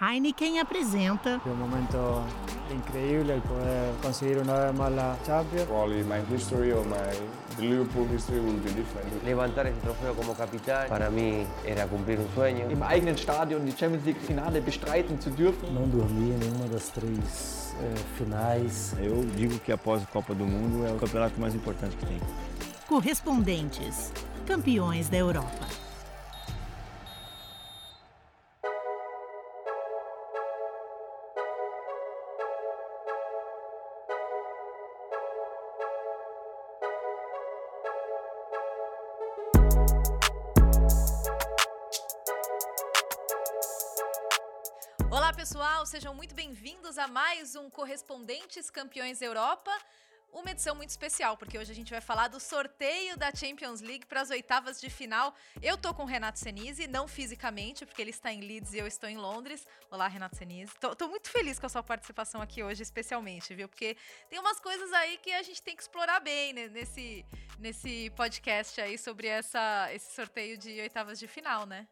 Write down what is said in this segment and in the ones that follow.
Heineken apresenta. É um momento incrível poder conseguir uma vez mais a Champions. Probably my history or my Liverpool history will be different. Levantar esse troféu como capitão, para mim era cumprir um sonho. Im eigenen Stadion die Champions League Finale bestreiten zu dürfen. Não dormir em nenhuma das três eh, finais. Eu digo que após a Copa do Mundo é o campeonato mais importante que tem. Correspondentes, campeões da Europa. Sejam muito bem-vindos a mais um Correspondentes Campeões Europa. Uma edição muito especial, porque hoje a gente vai falar do sorteio da Champions League para as oitavas de final. Eu tô com o Renato Senise, não fisicamente, porque ele está em Leeds e eu estou em Londres. Olá, Renato Senise. Tô, tô muito feliz com a sua participação aqui hoje, especialmente, viu? Porque tem umas coisas aí que a gente tem que explorar bem né, nesse, nesse podcast aí sobre essa, esse sorteio de oitavas de final, né?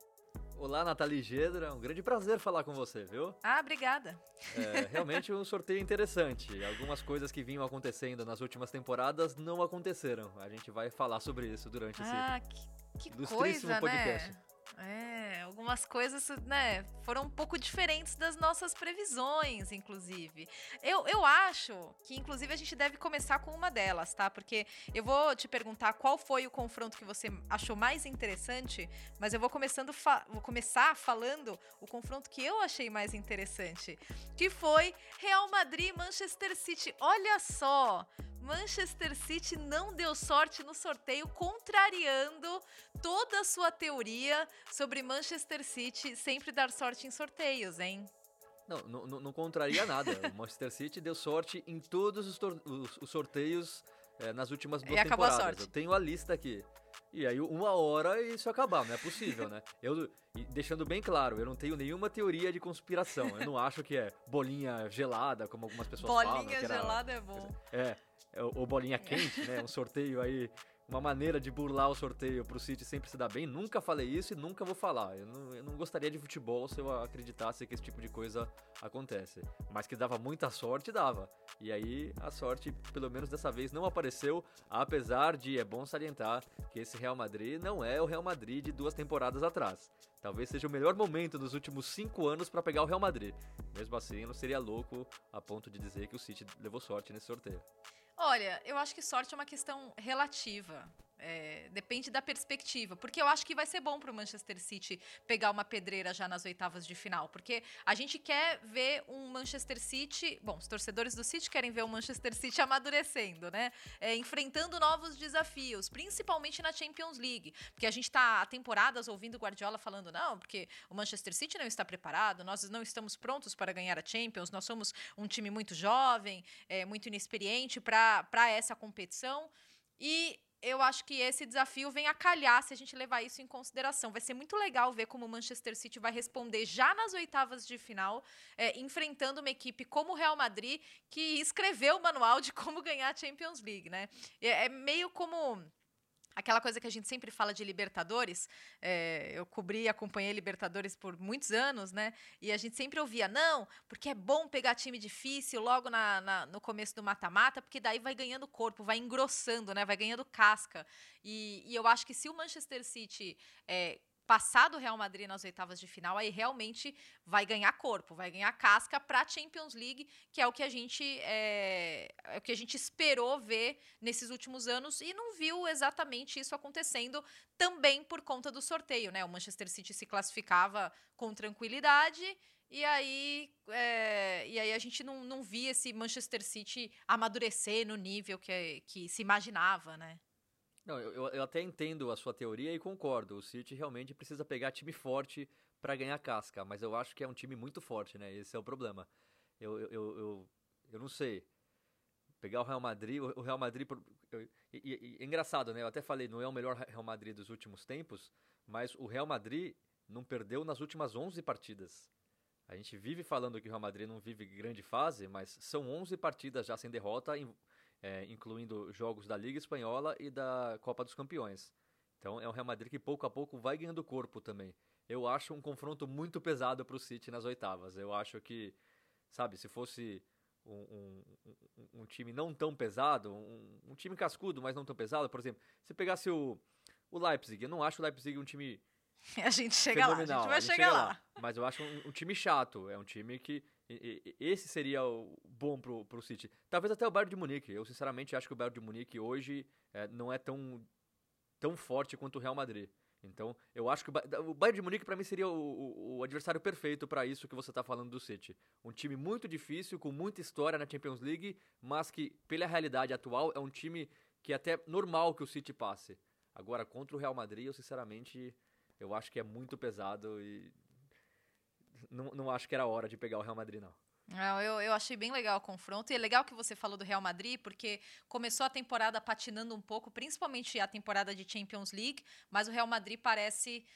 Olá, Nathalie Gedra. Um grande prazer falar com você, viu? Ah, obrigada. É realmente um sorteio interessante. Algumas coisas que vinham acontecendo nas últimas temporadas não aconteceram. A gente vai falar sobre isso durante ah, esse que, que ilustríssimo coisa, podcast. Né? É, algumas coisas, né, foram um pouco diferentes das nossas previsões, inclusive. Eu, eu acho que, inclusive, a gente deve começar com uma delas, tá? Porque eu vou te perguntar qual foi o confronto que você achou mais interessante, mas eu vou começando vou começar falando o confronto que eu achei mais interessante, que foi Real Madrid Manchester City. Olha só, Manchester City não deu sorte no sorteio, contrariando toda a sua teoria sobre Manchester City sempre dar sorte em sorteios, hein? Não, não, não contraria nada. o Manchester City deu sorte em todos os, os, os sorteios é, nas últimas duas e acabou temporadas. A sorte. Eu tenho a lista aqui. E aí, uma hora isso acabar, não é possível, né? Eu, deixando bem claro, eu não tenho nenhuma teoria de conspiração. Eu não acho que é bolinha gelada, como algumas pessoas bolinha falam. Bolinha gelada é bom. É, ou bolinha quente, né? Um sorteio aí, uma maneira de burlar o sorteio pro City sempre se dar bem. Nunca falei isso e nunca vou falar. Eu não, eu não, gostaria de futebol se eu acreditasse que esse tipo de coisa acontece. Mas que dava muita sorte, dava. E aí a sorte, pelo menos dessa vez, não apareceu, apesar de, é bom salientar, que esse Real Madrid não é o Real Madrid de duas temporadas atrás. Talvez seja o melhor momento dos últimos cinco anos para pegar o Real Madrid. Mesmo assim, eu não seria louco a ponto de dizer que o City levou sorte nesse sorteio. Olha, eu acho que sorte é uma questão relativa. É, depende da perspectiva, porque eu acho que vai ser bom para o Manchester City pegar uma pedreira já nas oitavas de final, porque a gente quer ver um Manchester City, bom, os torcedores do City querem ver o Manchester City amadurecendo, né? É, enfrentando novos desafios, principalmente na Champions League, porque a gente está há temporadas ouvindo o Guardiola falando não, porque o Manchester City não está preparado, nós não estamos prontos para ganhar a Champions, nós somos um time muito jovem, é, muito inexperiente para essa competição. E eu acho que esse desafio vem a calhar se a gente levar isso em consideração. Vai ser muito legal ver como o Manchester City vai responder já nas oitavas de final, é, enfrentando uma equipe como o Real Madrid, que escreveu o manual de como ganhar a Champions League, né? É, é meio como aquela coisa que a gente sempre fala de Libertadores, é, eu cobri e acompanhei Libertadores por muitos anos, né? E a gente sempre ouvia, não, porque é bom pegar time difícil logo na, na no começo do mata-mata, porque daí vai ganhando corpo, vai engrossando, né? Vai ganhando casca. E, e eu acho que se o Manchester City é, passar do Real Madrid nas oitavas de final, aí realmente vai ganhar corpo, vai ganhar casca para a Champions League, que é o que a gente é, é, o que a gente esperou ver nesses últimos anos e não viu exatamente isso acontecendo também por conta do sorteio, né? O Manchester City se classificava com tranquilidade. E aí, é, e aí a gente não, não via esse Manchester City amadurecer no nível que, que se imaginava, né? Não, eu, eu até entendo a sua teoria e concordo. O City realmente precisa pegar time forte para ganhar casca, mas eu acho que é um time muito forte, né? Esse é o problema. Eu, eu, eu, eu, eu não sei. Pegar o Real Madrid, o Real Madrid. Eu, e, e, é engraçado, né? Eu até falei, não é o melhor Real Madrid dos últimos tempos, mas o Real Madrid não perdeu nas últimas 11 partidas. A gente vive falando que o Real Madrid não vive grande fase, mas são 11 partidas já sem derrota, é, incluindo jogos da Liga Espanhola e da Copa dos Campeões. Então é um Real Madrid que pouco a pouco vai ganhando corpo também. eu acho um confronto muito pesado para o City nas oitavas. Eu acho que, sabe, se fosse um, um, um time não tão pesado, um, um, time cascudo, mas não tão pesado, por exemplo, se pegasse o, o Leipzig, eu não acho o Leipzig um time. A gente chega lá, a gente vai a gente chegar chega lá. lá. Mas eu acho um, time chato, é um time que. Esse seria o bom pro, pro City. Talvez até o Bayern de Munique. Eu sinceramente acho que o Bayern de Munique hoje é, não é tão, tão forte quanto o Real Madrid. Então, eu acho que o Bayern de Munique para mim seria o, o, o adversário perfeito para isso que você está falando do City. Um time muito difícil, com muita história na Champions League, mas que pela realidade atual é um time que é até normal que o City passe. Agora contra o Real Madrid, eu sinceramente eu acho que é muito pesado e não, não acho que era hora de pegar o Real Madrid não. Não, eu, eu achei bem legal o confronto. E é legal que você falou do Real Madrid, porque começou a temporada patinando um pouco, principalmente a temporada de Champions League, mas o Real Madrid parece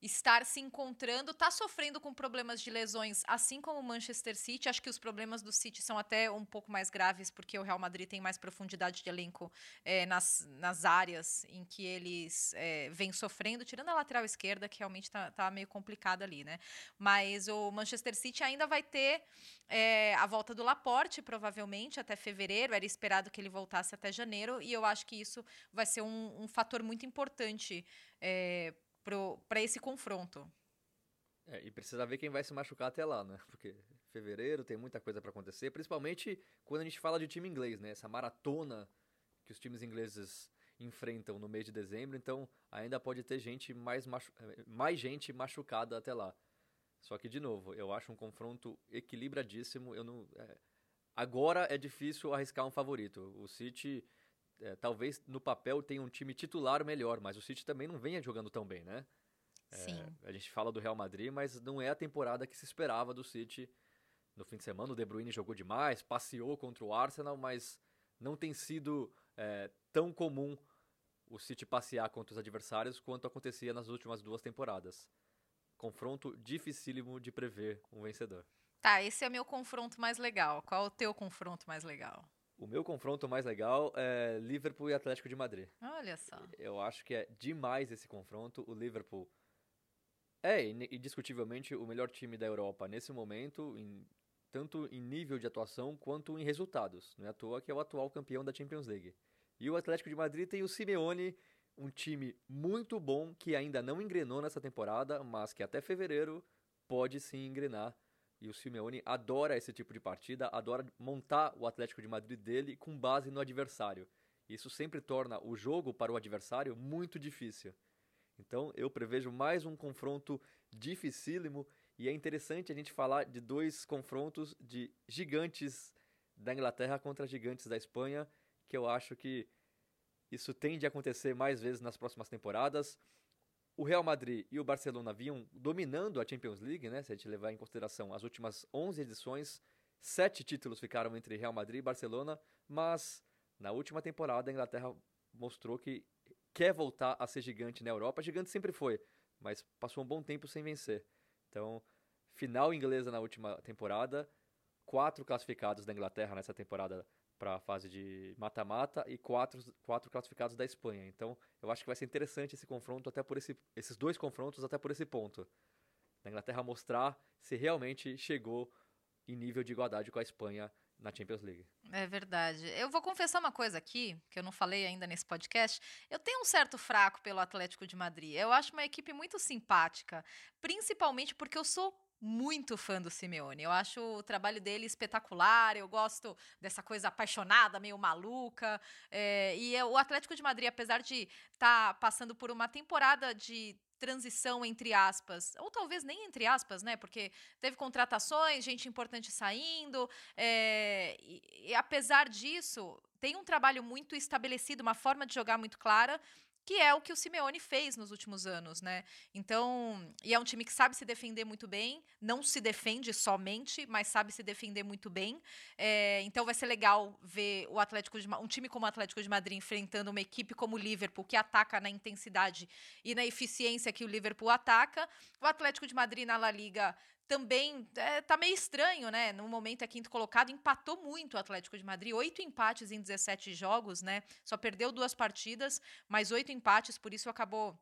estar se encontrando, está sofrendo com problemas de lesões, assim como o Manchester City. Acho que os problemas do City são até um pouco mais graves, porque o Real Madrid tem mais profundidade de elenco é, nas, nas áreas em que eles é, vêm sofrendo, tirando a lateral esquerda, que realmente está tá meio complicada ali, né? Mas o Manchester City ainda vai ter é, a volta do Laporte, provavelmente, até fevereiro. Era esperado que ele voltasse até janeiro, e eu acho que isso vai ser um, um fator muito importante é, para esse confronto. É, e precisa ver quem vai se machucar até lá, né? Porque fevereiro tem muita coisa para acontecer, principalmente quando a gente fala de time inglês, né? Essa maratona que os times ingleses enfrentam no mês de dezembro, então ainda pode ter gente mais, machu... mais gente machucada até lá. Só que, de novo, eu acho um confronto equilibradíssimo. Eu não, é... Agora é difícil arriscar um favorito. O City é, talvez no papel tenha um time titular melhor, mas o City também não venha jogando tão bem, né? É, Sim. a gente fala do Real Madrid, mas não é a temporada que se esperava do City. No fim de semana o De Bruyne jogou demais, passeou contra o Arsenal, mas não tem sido é, tão comum o City passear contra os adversários quanto acontecia nas últimas duas temporadas. Confronto dificílimo de prever um vencedor. Tá, esse é meu confronto mais legal. Qual é o teu confronto mais legal? O meu confronto mais legal é Liverpool e Atlético de Madrid. Olha só. Eu acho que é demais esse confronto. O Liverpool é indiscutivelmente o melhor time da Europa nesse momento, em, tanto em nível de atuação quanto em resultados. Não é à toa que é o atual campeão da Champions League. E o Atlético de Madrid tem o Simeone, um time muito bom que ainda não engrenou nessa temporada, mas que até fevereiro pode sim engrenar e o Simeone adora esse tipo de partida, adora montar o Atlético de Madrid dele com base no adversário. Isso sempre torna o jogo para o adversário muito difícil. Então eu prevejo mais um confronto dificílimo e é interessante a gente falar de dois confrontos de gigantes da Inglaterra contra gigantes da Espanha, que eu acho que isso tende a acontecer mais vezes nas próximas temporadas o Real Madrid e o Barcelona vinham dominando a Champions League, né? Se a gente levar em consideração as últimas 11 edições, sete títulos ficaram entre Real Madrid e Barcelona, mas na última temporada a Inglaterra mostrou que quer voltar a ser gigante na Europa. Gigante sempre foi, mas passou um bom tempo sem vencer. Então, final inglesa na última temporada, quatro classificados da Inglaterra nessa temporada para a fase de mata-mata e quatro, quatro classificados da Espanha. Então, eu acho que vai ser interessante esse confronto, até por esse, esses dois confrontos, até por esse ponto. A Inglaterra mostrar se realmente chegou em nível de igualdade com a Espanha na Champions League. É verdade. Eu vou confessar uma coisa aqui, que eu não falei ainda nesse podcast. Eu tenho um certo fraco pelo Atlético de Madrid. Eu acho uma equipe muito simpática, principalmente porque eu sou muito fã do Simeone. Eu acho o trabalho dele espetacular. Eu gosto dessa coisa apaixonada, meio maluca. É, e o Atlético de Madrid, apesar de estar tá passando por uma temporada de transição entre aspas, ou talvez nem entre aspas, né? Porque teve contratações, gente importante saindo, é, e, e apesar disso, tem um trabalho muito estabelecido, uma forma de jogar muito clara que é o que o Simeone fez nos últimos anos, né? Então, e é um time que sabe se defender muito bem, não se defende somente, mas sabe se defender muito bem. É, então, vai ser legal ver o Atlético de, um time como o Atlético de Madrid enfrentando uma equipe como o Liverpool que ataca na intensidade e na eficiência que o Liverpool ataca. O Atlético de Madrid na La Liga também é, tá meio estranho, né? No momento é quinto colocado, empatou muito o Atlético de Madrid, oito empates em 17 jogos, né? Só perdeu duas partidas, mas oito empates, por isso acabou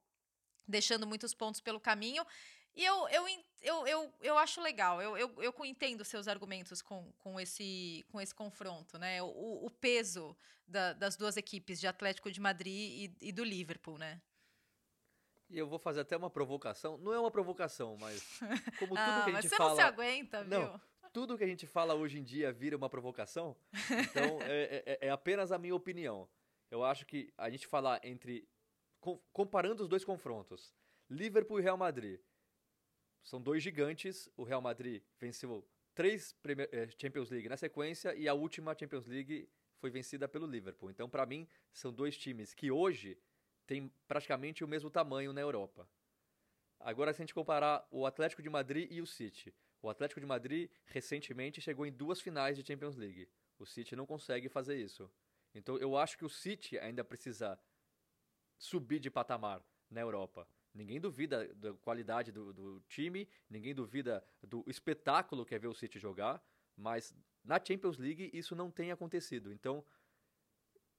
deixando muitos pontos pelo caminho. E eu, eu, eu, eu, eu acho legal, eu, eu, eu entendo seus argumentos com, com, esse, com esse confronto, né? O, o peso da, das duas equipes, de Atlético de Madrid e, e do Liverpool, né? E eu vou fazer até uma provocação. Não é uma provocação, mas como tudo ah, que a mas gente você fala. não se aguenta, viu? Não, tudo que a gente fala hoje em dia vira uma provocação. Então, é, é, é apenas a minha opinião. Eu acho que a gente falar entre. com- comparando os dois confrontos, Liverpool e Real Madrid. São dois gigantes. O Real Madrid venceu três eh, Champions League na sequência e a última Champions League foi vencida pelo Liverpool. Então, para mim, são dois times que hoje têm praticamente o mesmo tamanho na Europa. Agora, se a gente comparar o Atlético de Madrid e o City. O Atlético de Madrid recentemente chegou em duas finais de Champions League. O City não consegue fazer isso. Então eu acho que o City ainda precisa subir de patamar na Europa. Ninguém duvida da qualidade do, do time, ninguém duvida do espetáculo que é ver o City jogar, mas na Champions League isso não tem acontecido. Então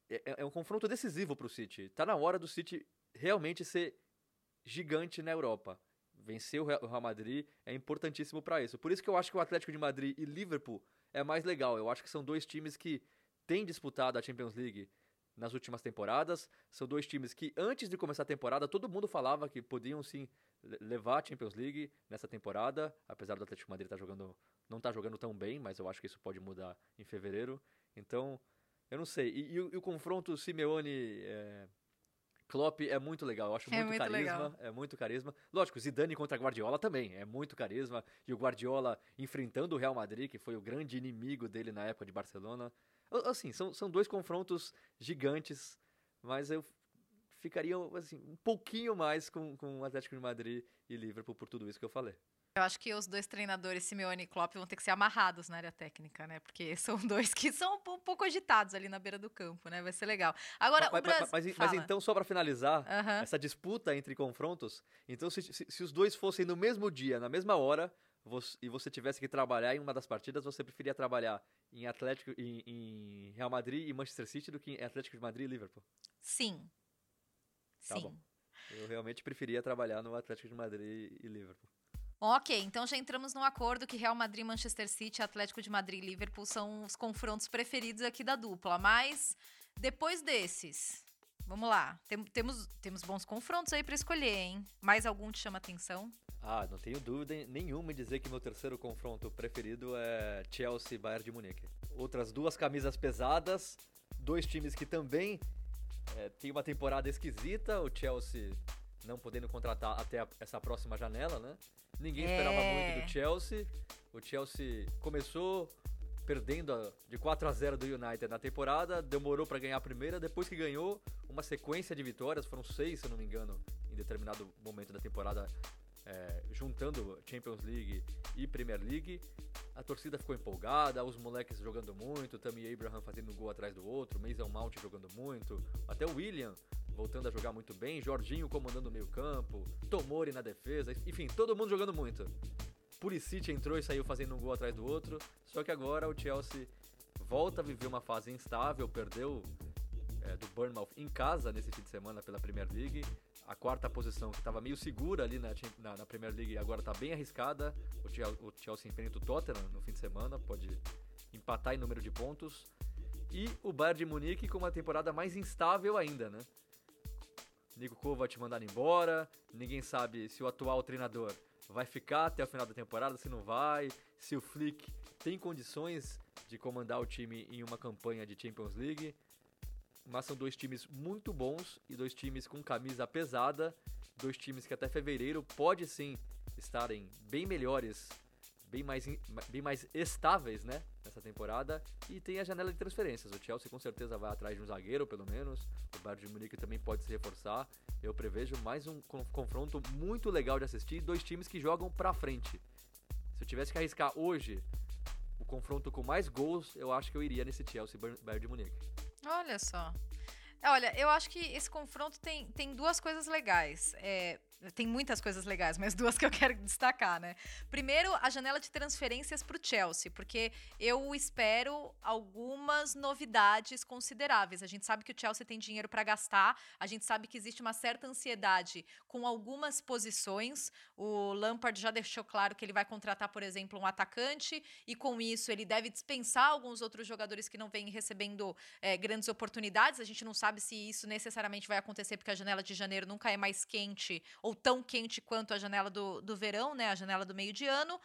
é, é um confronto decisivo para o City. Tá na hora do City realmente ser gigante na Europa. Vencer o Real Madrid é importantíssimo para isso. Por isso que eu acho que o Atlético de Madrid e Liverpool é mais legal. Eu acho que são dois times que têm disputado a Champions League nas últimas temporadas. São dois times que, antes de começar a temporada, todo mundo falava que podiam sim le- levar a Champions League nessa temporada, apesar do Atlético de Madrid tá jogando, não estar jogando tão bem, mas eu acho que isso pode mudar em fevereiro. Então, eu não sei. E, e o, e o confronto Simeone é, Klopp é muito legal. Eu acho É muito, muito carisma. legal. É muito carisma. Lógico, Zidane contra Guardiola também é muito carisma. E o Guardiola enfrentando o Real Madrid, que foi o grande inimigo dele na época de Barcelona. Assim, são, são dois confrontos gigantes, mas eu ficaria assim, um pouquinho mais com, com o Atlético de Madrid e Liverpool por tudo isso que eu falei. Eu acho que os dois treinadores, Simeone e Klopp, vão ter que ser amarrados na área técnica, né? Porque são dois que são um po- pouco agitados ali na beira do campo, né? Vai ser legal. Agora, mas, o Brasil... mas- mas- mas então, só para finalizar, essa disputa entre confrontos, então se, se- se os dois fossem no mesmo dia, na mesma hora, você- e você tivesse que trabalhar em uma das partidas, você preferia trabalhar em Atlético, em, em Real Madrid e Manchester City do que em Atlético de Madrid e Liverpool? Sim. Tá Sim. bom. Eu realmente preferia trabalhar no Atlético de Madrid e Liverpool. Ok, então já entramos num acordo que Real Madrid, Manchester City, Atlético de Madrid e Liverpool são os confrontos preferidos aqui da dupla. Mas depois desses, vamos lá. Tem- temos, temos bons confrontos aí pra escolher, hein? Mais algum te chama atenção? Ah, não tenho dúvida nenhuma em dizer que meu terceiro confronto preferido é Chelsea e Bayern de Munique. Outras duas camisas pesadas, dois times que também é, têm uma temporada esquisita, o Chelsea não podendo contratar até a- essa próxima janela, né? Ninguém esperava É. muito do Chelsea. O Chelsea começou perdendo a- de 4 a 0 do United na temporada, demorou para ganhar a primeira, depois que ganhou, uma sequência de vitórias, foram seis, se eu não me engano, em determinado momento da temporada, é, juntando Champions League e Premier League. A torcida ficou empolgada, os moleques jogando muito, Tammy Abraham fazendo um gol atrás do outro, Mason Mount jogando muito, até o William voltando a jogar muito bem, Jorginho comandando o meio campo, Tomori na defesa, enfim, todo mundo jogando muito. Pulisic entrou e saiu fazendo um gol atrás do outro, só que agora o Chelsea volta a viver uma fase instável, perdeu é, do Bournemouth em casa nesse fim de semana pela Premier League. A quarta posição que estava meio segura ali na, na, na Premier League agora está bem arriscada. O Chelsea, o Chelsea enfrenta o Tottenham no fim de semana, pode empatar em número de pontos. E o Bayern de Munique com uma temporada mais instável ainda, né? Nico Kovac mandado embora, ninguém sabe se o atual treinador vai ficar até o final da temporada, se não vai, se o Flick tem condições de comandar o time em uma campanha de Champions League. Mas são dois times muito bons e dois times com camisa pesada, dois times que até fevereiro pode sim estarem bem melhores, bem mais, bem mais estáveis, né, nessa temporada. E tem a janela de transferências. O Chelsea com certeza vai atrás de um zagueiro, pelo menos. O Bayern de Munique também pode se reforçar. Eu prevejo mais um con- confronto muito legal de assistir, dois times que jogam pra frente. Se eu tivesse que arriscar hoje o confronto com mais gols, eu acho que eu iria nesse Chelsea Bayern de Munique. Olha só. Olha, eu acho que esse confronto tem, tem duas coisas legais. É, tem muitas coisas legais, mas duas que eu quero destacar, né? Primeiro, a janela de transferências para o Chelsea, porque eu espero algumas novidades consideráveis. A gente sabe que o Chelsea tem dinheiro para gastar, a gente sabe que existe uma certa ansiedade com algumas posições. O Lampard já deixou claro que ele vai contratar, por exemplo, um atacante, e com isso ele deve dispensar alguns outros jogadores que não vêm recebendo é, grandes oportunidades. A gente não sabe se isso necessariamente vai acontecer, porque a janela de janeiro nunca é mais quente ou tão quente quanto a janela do, do verão, né? A janela do meio de ano.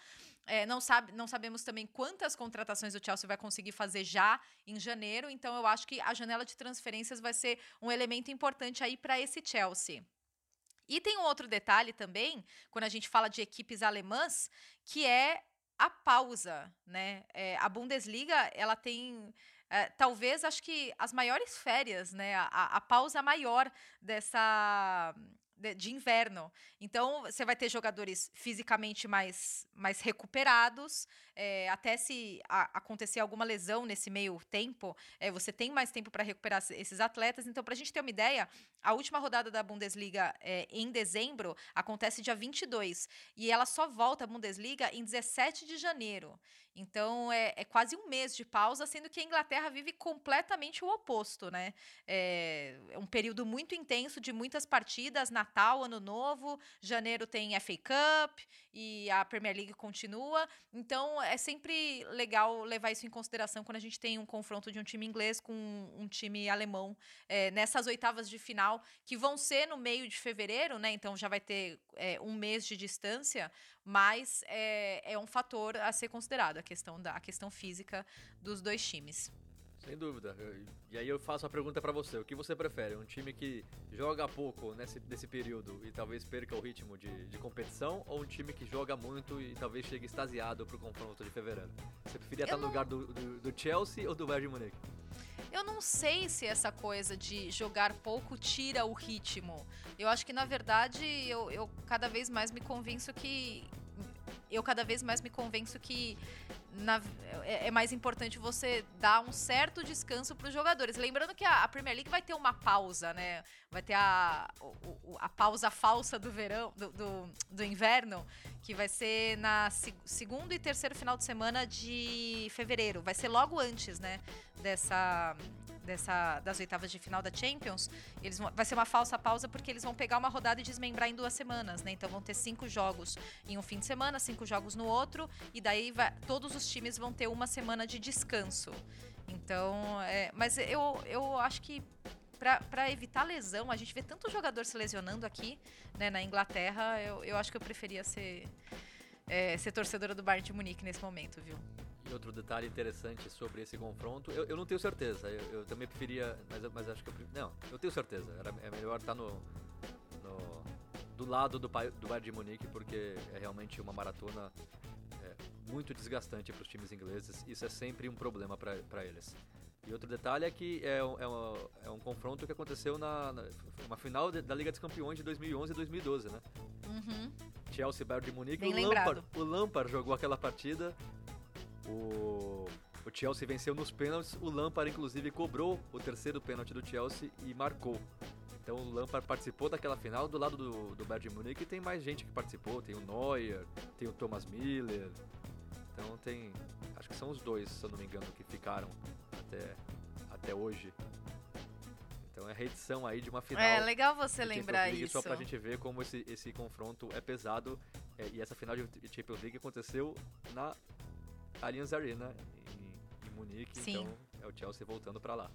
É, não, sabe, não sabemos também quantas contratações o Chelsea vai conseguir fazer já em janeiro, então eu acho que a janela de transferências vai ser um elemento importante aí para esse Chelsea. E tem um outro detalhe também, quando a gente fala de equipes alemãs, que é a pausa, né? É, a Bundesliga, ela tem é, talvez acho que as maiores férias, né? A, a pausa maior dessa de, inverno. Então, você vai ter jogadores fisicamente mais, mais recuperados. É, até se a, acontecer alguma lesão nesse meio tempo, é, você tem mais tempo para recuperar esses atletas. Então, para a gente ter uma ideia, a última rodada da Bundesliga é, em dezembro acontece dia 22. E ela só volta à Bundesliga em 17 de janeiro. Então é, é, quase um mês de pausa, sendo que a Inglaterra vive completamente o oposto, né? É, é um período muito intenso de muitas partidas, Natal, Ano Novo, janeiro tem FA Cup e a Premier League continua. Então é sempre legal levar isso em consideração quando a gente tem um confronto de um time inglês com um time alemão é, nessas oitavas de final, que vão ser no meio de fevereiro, né? Então já vai ter é, um mês de distância, mas é, é um fator a ser considerado, a questão, da, a questão física dos dois times. Sem dúvida. E aí eu faço a pergunta para você: o que você prefere? Um time que joga pouco nesse, nesse período e talvez perca o ritmo de, de competição, ou um time que joga muito e talvez chegue extasiado pro confronto de fevereiro? Você preferia eu estar não... no lugar do, do, do, Chelsea ou do Bayern de Munique? Eu não sei se essa coisa de jogar pouco tira o ritmo. Eu acho que, na verdade, eu, eu cada vez mais me convenço que. Eu cada vez mais me convenço que na, é, é, mais importante você dar um certo descanso para os jogadores. Lembrando que a, a, Premier League vai ter uma pausa, né? Vai ter a, o, a pausa falsa do verão, do, do, do, inverno, que vai ser na segundo e terceiro final de semana de fevereiro. Vai ser logo antes, né? Dessa dessa, das oitavas de final da Champions, eles vão, vai ser uma falsa pausa porque eles vão pegar uma rodada e desmembrar em duas semanas, né? Então vão ter cinco jogos em um fim de semana, cinco jogos no outro, e daí vai, todos os times vão ter uma semana de descanso. Então, é, mas eu, eu acho que para evitar lesão, a gente vê tanto jogador se lesionando aqui, né, na Inglaterra, eu, eu acho que eu preferia ser, é, ser torcedora do Bayern de Munique nesse momento, viu? E outro detalhe interessante sobre esse confronto, eu, eu não tenho certeza, eu, eu, também preferia, mas, mas acho que eu não, eu tenho certeza, era, é melhor estar no, no do lado do, do Bayern de Munique porque é realmente uma maratona é, muito desgastante para os times ingleses, isso é sempre um problema para eles. E outro detalhe é que é um, é um, é um confronto que aconteceu na, na uma final de, da Liga dos Campeões de 2011 e 2012, né? Uhum. Chelsea Bayern de Munique. Bem o Lampard, o Lampard jogou aquela partida o, o Chelsea venceu nos pênaltis. O Lampard, inclusive, cobrou o terceiro pênalti do Chelsea e marcou. Então o Lampard participou daquela final. Do lado do, do Bayern de Munique tem mais gente que participou. Tem o Neuer, tem o Thomas Miller. Então tem... Acho que são os dois, se eu não me engano, que ficaram até, até hoje. Então é reedição aí de uma final. É legal você lembrar League, isso. Só pra gente ver como esse, esse confronto é pesado. É, e essa final de Champions League aconteceu na Allianz Arena em, em Munique, Sim. então é o Chelsea voltando para lá.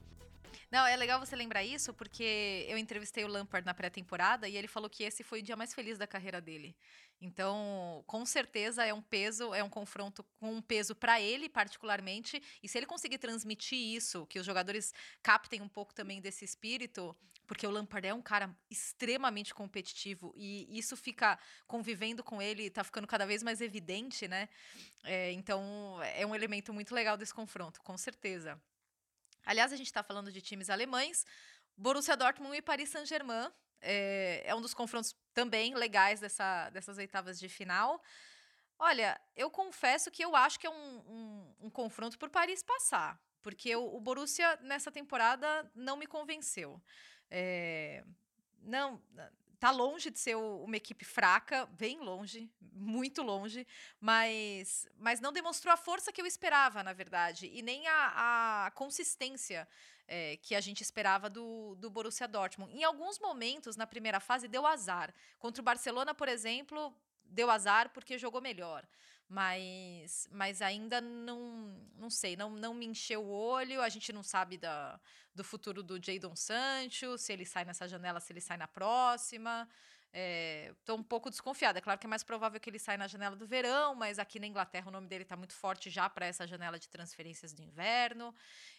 Não, é legal você lembrar isso, porque eu entrevistei o Lampard na pré-temporada e ele falou que esse foi o dia mais feliz da carreira dele. Então, com certeza é um peso, é um confronto com um peso para ele particularmente, e se ele conseguir transmitir isso, que os jogadores captem um pouco também desse espírito, porque o Lampard é um cara extremamente competitivo e isso fica convivendo com ele, tá ficando cada vez mais evidente, né? É, então, é um elemento muito legal desse confronto, com certeza. Aliás, a gente está falando de times alemães. Borussia Dortmund e Paris Saint-Germain é, é, um dos confrontos também legais dessa, dessas oitavas de final. Olha, eu confesso que eu acho que é um, um, um confronto por Paris passar, porque o, o, Borussia nessa temporada não me convenceu. É, não, tá longe de ser uma equipe fraca, bem longe, muito longe, mas, mas não demonstrou a força que eu esperava, na verdade, e nem a, a consistência é, que a gente esperava do, do Borussia Dortmund. Em alguns momentos, na primeira fase, deu azar. Contra o Barcelona, por exemplo, deu azar porque jogou melhor. Mas, mas ainda não, não sei, não, não me encheu o olho. A gente não sabe da, do futuro do Jadon Sancho, se ele sai nessa janela, se ele sai na próxima. Estou é, um pouco desconfiada. É claro que é mais provável que ele saia na janela do verão, mas aqui na Inglaterra o nome dele está muito forte já para essa janela de transferências do inverno.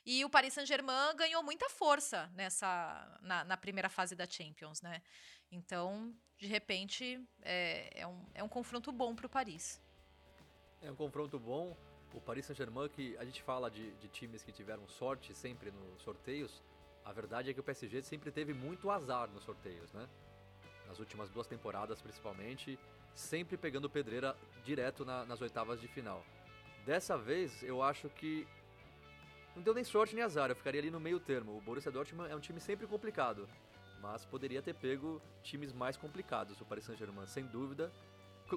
E o Paris Saint-Germain ganhou muita força nessa na, na, primeira fase da Champions, né? Então, de repente, é, é, um, é um confronto bom para o Paris. É um confronto bom. O Paris Saint-Germain, que a gente fala de, de times que tiveram sorte sempre nos sorteios, a verdade é que o PSG sempre teve muito azar nos sorteios, né? Nas últimas duas temporadas, principalmente, sempre pegando pedreira direto na, nas oitavas de final. Dessa vez, eu acho que não deu nem sorte nem azar, eu ficaria ali no meio termo. O Borussia Dortmund é um time sempre complicado, mas poderia ter pego times mais complicados, o Paris Saint-Germain, sem dúvida.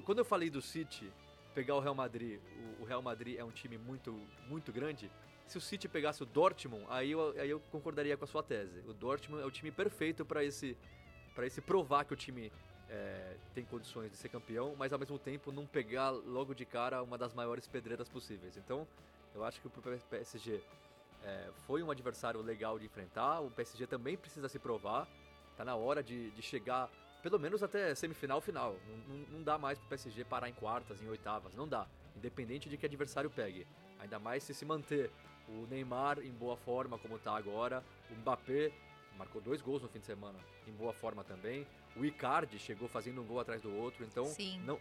Quando eu falei do City, pegar o Real Madrid, o, Real Madrid é um time muito, muito grande. Se o City pegasse o Dortmund, aí eu, aí eu concordaria com a sua tese. O Dortmund é o time perfeito para esse, para esse provar que o time é, tem condições de ser campeão, mas ao mesmo tempo não pegar logo de cara uma das maiores pedreiras possíveis. Então, eu acho que o PSG é, foi um adversário legal de enfrentar. O PSG também precisa se provar. Tá na hora de, de chegar pelo menos até semifinal, final. Não, não, dá mais pro PSG parar em quartas, em oitavas, não dá. Independente de que adversário pegue. Ainda mais se se manter o Neymar em boa forma, como tá agora, o Mbappé marcou dois gols no fim de semana, em boa forma também. O Icardi chegou fazendo um gol atrás do outro, então Sim. não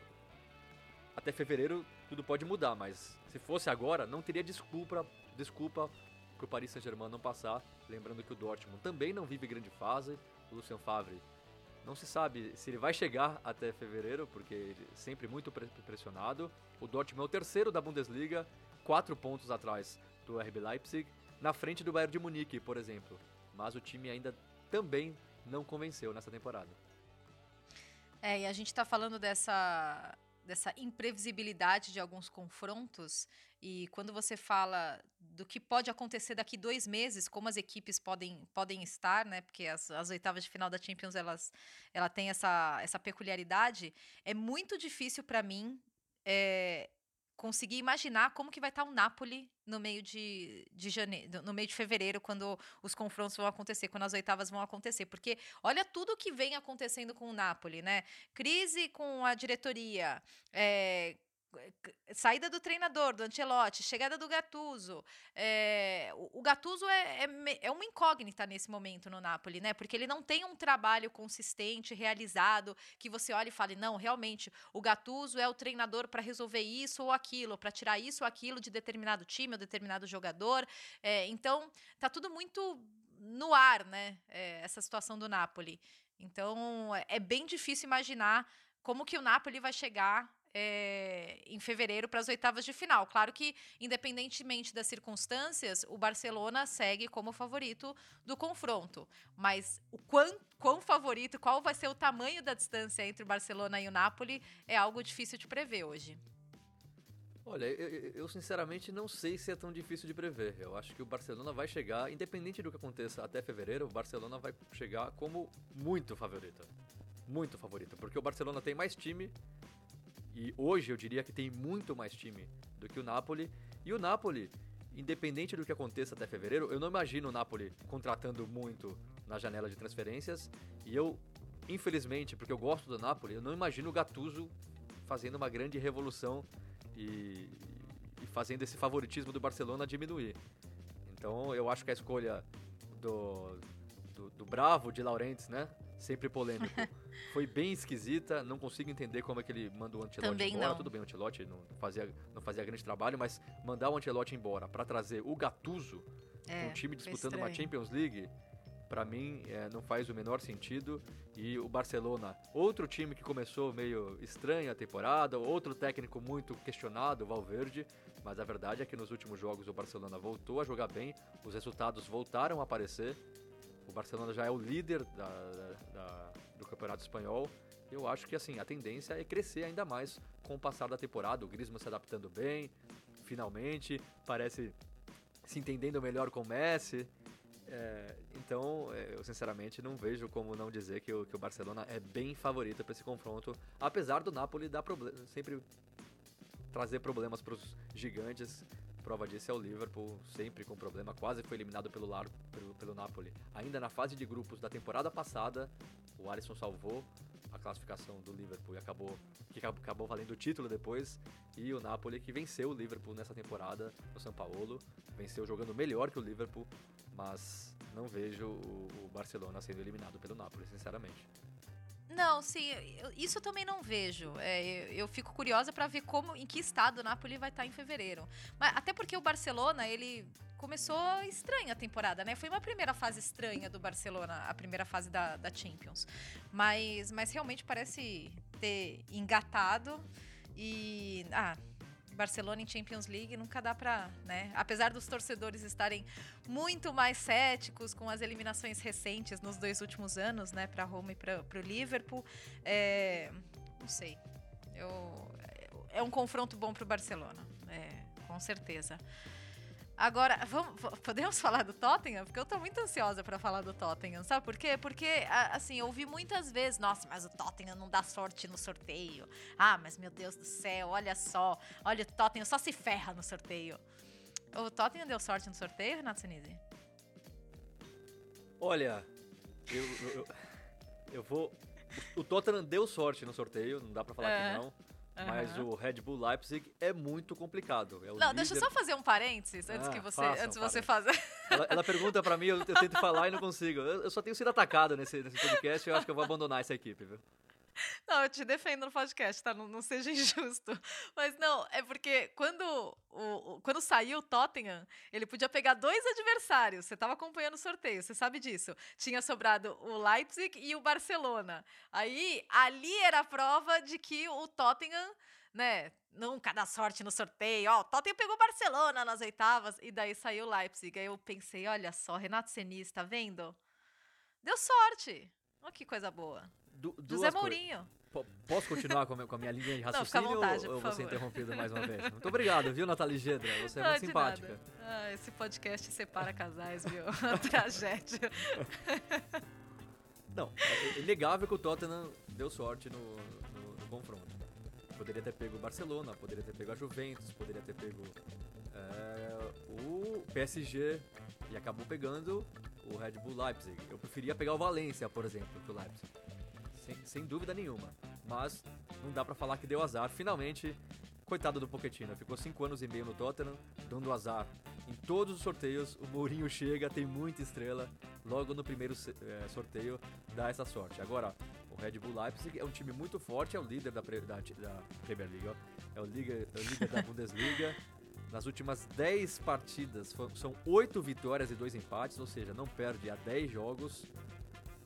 até fevereiro tudo pode mudar, mas se fosse agora, não teria desculpa, desculpa pro Paris Saint-Germain não passar, lembrando que o Dortmund também não vive grande fase, o Lucien Favre não se sabe se ele vai chegar até fevereiro, porque ele é sempre muito pressionado. O Dortmund é o terceiro da Bundesliga, quatro pontos atrás do RB Leipzig, na frente do Bayern de Munique, por exemplo. Mas o time ainda também não convenceu nessa temporada. É, e a gente está falando dessa dessa imprevisibilidade de alguns confrontos e quando você fala do que pode acontecer daqui dois meses, como as equipes podem, podem estar, né? Porque as, as oitavas de final da Champions elas, ela tem essa, essa peculiaridade. É muito difícil para mim é, conseguir imaginar como que vai estar o Napoli no meio de, de janeiro, no meio de fevereiro, quando os confrontos vão acontecer, quando as oitavas vão acontecer. Porque olha tudo que vem acontecendo com o Napoli, né? Crise com a diretoria, é, saída do treinador, do Ancelotti, chegada do Gattuso. É, o, Gattuso é, é, é, uma incógnita nesse momento no Napoli, né? Porque ele não tem um trabalho consistente, realizado, que você olhe e fale, não, realmente, o Gattuso é o treinador para resolver isso ou aquilo, para tirar isso ou aquilo de determinado time ou determinado jogador. É, então, tá tudo muito no ar, né? Essa situação do Napoli. Então, é, é bem difícil imaginar como que o Napoli vai chegar é, em fevereiro para as oitavas de final. Claro que, independentemente das circunstâncias, o Barcelona segue como favorito do confronto. Mas o quão, quão favorito, qual vai ser o tamanho da distância entre o Barcelona e o Napoli, é algo difícil de prever hoje. Olha, eu, eu, sinceramente não sei se é tão difícil de prever. Eu acho que o Barcelona vai chegar, independente do que aconteça até fevereiro, o Barcelona vai chegar como muito favorito. Muito favorito, porque o Barcelona tem mais time, e hoje eu diria que tem muito mais time do que o Napoli. E o Napoli, independente do que aconteça até fevereiro, eu não imagino o Napoli contratando muito na janela de transferências. E eu, infelizmente, porque eu gosto do Napoli, eu não imagino o Gattuso fazendo uma grande revolução e, e fazendo esse favoritismo do Barcelona diminuir. Então eu acho que a escolha do, do, do Bravo de Laurentiis, né? Sempre polêmico. Foi bem esquisita, não consigo entender como é que ele mandou o Antelote Também embora. Não. Tudo bem, o Antelote não fazia, não fazia grande trabalho, mas mandar o Antelote embora para trazer o Gattuso, é, um time disputando uma Champions League, para mim é, não faz o menor sentido. E o Barcelona, outro time que começou meio estranho a temporada, outro técnico muito questionado, o Valverde, mas a verdade é que nos últimos jogos o Barcelona voltou a jogar bem, os resultados voltaram a aparecer. O Barcelona já é o líder da, da, do campeonato espanhol. Eu acho que assim a tendência é crescer ainda mais com o passar da temporada. O Griezmann se adaptando bem, finalmente, parece se entendendo melhor com o Messi. É, então, é, eu sinceramente não vejo como não dizer que o, que o Barcelona é bem favorito para esse confronto, apesar do Napoli dar sempre trazer problemas para os gigantes. Prova disso é o Liverpool, sempre com problema, quase foi eliminado pelo, Lar, pelo, pelo Napoli. Ainda na fase de grupos da temporada passada, o Alisson salvou a classificação do Liverpool e acabou que acabou valendo o título depois e o Napoli que venceu o Liverpool nessa temporada no São Paulo, venceu jogando melhor que o Liverpool, mas não vejo o, o Barcelona sendo eliminado pelo Napoli, sinceramente. Não, sim, eu, isso eu também não vejo. É, eu, eu, fico curiosa para ver como, em que estado o Napoli vai estar em fevereiro. Mas até porque o Barcelona, ele começou estranha a temporada, né? Foi uma primeira fase estranha do Barcelona, a primeira fase da, da Champions. Mas, mas realmente parece ter engatado e ah, Barcelona em Champions League nunca dá para, né? Apesar dos torcedores estarem muito mais céticos com as eliminações recentes nos dois últimos anos, né, para Roma e para o Liverpool, é, não sei. Eu, é um confronto bom para o Barcelona, é, com certeza. Agora, vamos, podemos falar do Tottenham? Porque eu tô muito ansiosa para falar do Tottenham, sabe por quê? Porque, assim, eu ouvi muitas vezes, nossa, mas o Tottenham não dá sorte no sorteio. Ah, mas meu Deus do céu, olha só, olha, o Tottenham só se ferra no sorteio. O Tottenham deu sorte no sorteio, Renato Sinise? Olha, eu, eu, eu, eu, vou. O Tottenham deu sorte no sorteio, não dá pra falar é. que não. Uhum. Mas o Red Bull Leipzig é muito complicado. É não, líder... deixa eu só fazer um parênteses antes ah, que você, façam, antes você fazer. Ela, ela, pergunta para mim, eu, eu, tento falar e não consigo. Eu, eu, só tenho sido atacado nesse, nesse podcast e eu acho que eu vou abandonar essa equipe, viu? Não, eu te defendo no podcast, tá? Não, não seja injusto. Mas não, é porque quando, o, quando saiu o Tottenham, ele podia pegar dois adversários. Você estava acompanhando o sorteio, você sabe disso. Tinha sobrado o Leipzig e o Barcelona. Aí, ali era a prova de que o Tottenham né, nunca dá sorte no sorteio. Ó, o Tottenham pegou Barcelona nas oitavas e daí saiu o Leipzig. Aí eu pensei, olha só, Renato Senis, tá vendo? Deu sorte. Olha que coisa boa. Du José Mourinho. Posso continuar com a, minha, com a minha linha de raciocínio Não, vontade, ou, ou vou ser interrompido mais uma vez? Muito obrigado, viu, Nathalie Gedra? Você é muito simpática. Ah, esse podcast separa casais, viu? Uma tragédia. Não, é, é inegável que o Tottenham deu sorte no, no, no confronto. Poderia ter pego o Barcelona, poderia ter pego a Juventus, poderia ter pego é, o PSG e acabou pegando o Red Bull Leipzig. Eu preferia pegar o Valência, por exemplo, que o Leipzig sem, sem dúvida nenhuma. Mas não dá para falar que deu azar. Finalmente, coitado do Pochettino, ficou 5 anos e meio no Tottenham, dando azar. Em todos os sorteios, o Mourinho chega, tem muita estrela, logo no primeiro é, sorteio dá essa sorte. Agora, o Red Bull Leipzig é um time muito forte, é o líder da, da, da Premier League, ó. é o líder, é o líder da Bundesliga. Nas últimas 10 partidas, são 8 vitórias e 2 empates, ou seja, não perde há 10 jogos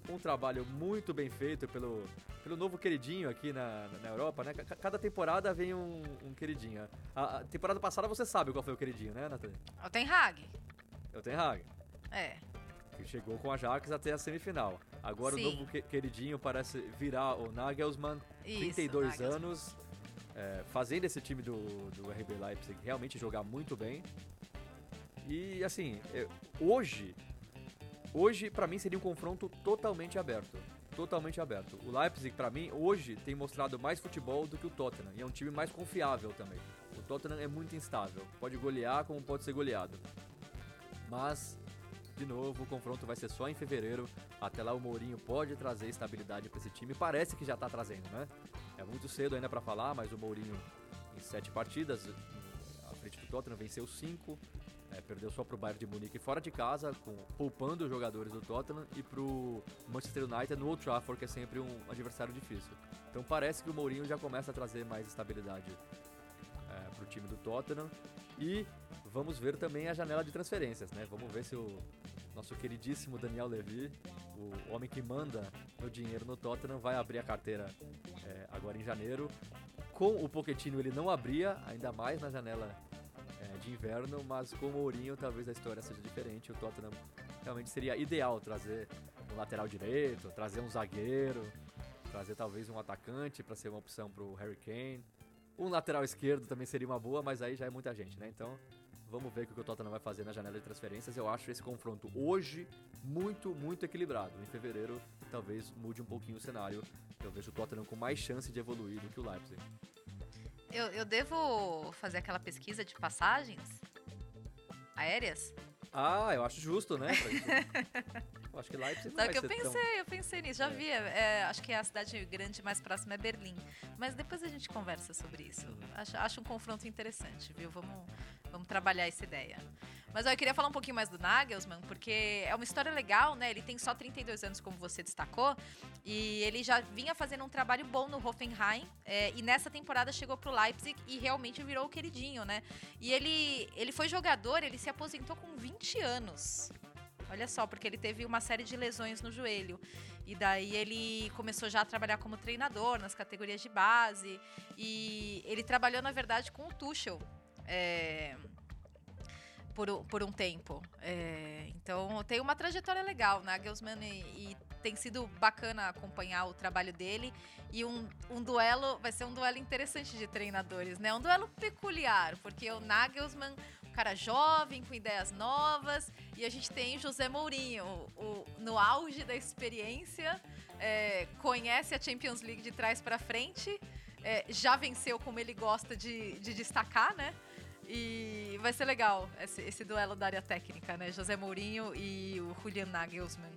um trabalho muito bem feito pelo, pelo novo queridinho aqui na, na Europa, né? Cada temporada vem um, um queridinho. A, a, temporada passada você sabe qual foi o queridinho, né, Nathalie? É o Ten Hag. É o Ten Hag. É. Que chegou com a Ajax até a semifinal. Agora Sim. o novo queridinho parece virar o Nagelsmann, Isso, 32 Nagelsmann. anos, é, fazendo esse time do, do RB Leipzig realmente jogar muito bem. E assim, hoje Hoje, para mim, seria um confronto totalmente aberto. Totalmente aberto. O Leipzig, para mim, hoje tem mostrado mais futebol do que o Tottenham. E é um time mais confiável também. O Tottenham é muito instável. Pode golear como pode ser goleado. Mas, de novo, o confronto vai ser só em fevereiro. Até lá o Mourinho pode trazer estabilidade para esse time. Parece que já tá trazendo, né? É muito cedo ainda para falar, mas o Mourinho em sete partidas, à frente do Tottenham, venceu cinco. É, perdeu só pro Bayern de Munique fora de casa, com, poupando os jogadores do Tottenham, e pro Manchester United no Old Trafford, que é sempre um adversário difícil. Então parece que o Mourinho já começa a trazer mais estabilidade é, pro time do Tottenham. E vamos ver também a janela de transferências, né? Vamos ver se o nosso queridíssimo Daniel Levy, o homem que manda o dinheiro no Tottenham, vai abrir a carteira é, agora em janeiro. Com o Pochettino ele não abria, ainda mais na janela de inverno, mas com o Mourinho talvez a história seja diferente. O Tottenham realmente seria ideal trazer um lateral direito, trazer um zagueiro, trazer talvez um atacante para ser uma opção pro Harry Kane. Um lateral esquerdo também seria uma boa, mas aí já é muita gente, né? Então, vamos ver o que o Tottenham vai fazer na janela de transferências. Eu acho esse confronto hoje muito, muito equilibrado. Em fevereiro, talvez mude um pouquinho o cenário. Eu vejo o Tottenham com mais chance de evoluir do que o Leipzig. Eu, eu devo fazer aquela pesquisa de passagens aéreas? Ah, eu acho justo, né? Acho que Leipzig não Sabe que eu ser tão- pensei, eu pensei nisso, já É. vi. é, acho que a cidade grande mais próxima é Berlim. Mas depois a gente conversa sobre isso. Uhum. Acho, acho um confronto interessante, viu? Vamos, vamos trabalhar essa ideia. Mas ó, eu queria falar um pouquinho mais do Nagelsmann, porque é uma história legal, né? Ele tem só 32 anos, como você destacou, e ele já vinha fazendo um trabalho bom no Hoffenheim, é, e nessa temporada chegou pro Leipzig e realmente virou o queridinho, né? E ele, ele foi jogador, ele se aposentou com 20 anos. Olha só, porque ele teve uma série de lesões no joelho. E daí ele começou já a trabalhar como treinador nas categorias de base. E ele trabalhou, na verdade, com o Tuchel. é, por, um- por um tempo. É, então tem uma trajetória legal, Nagelsmann, e, e tem sido bacana acompanhar o trabalho dele. E um, um duelo, vai ser um duelo interessante de treinadores, né? Um duelo peculiar, porque o Nagelsmann, cara jovem, com ideias novas, e a gente tem José Mourinho, o, no auge da experiência, é, conhece a Champions League de trás para frente, é, já venceu como ele gosta de, de destacar, né? E vai ser legal esse, esse duelo da área técnica, né? José Mourinho e o Julian Nagelsmann.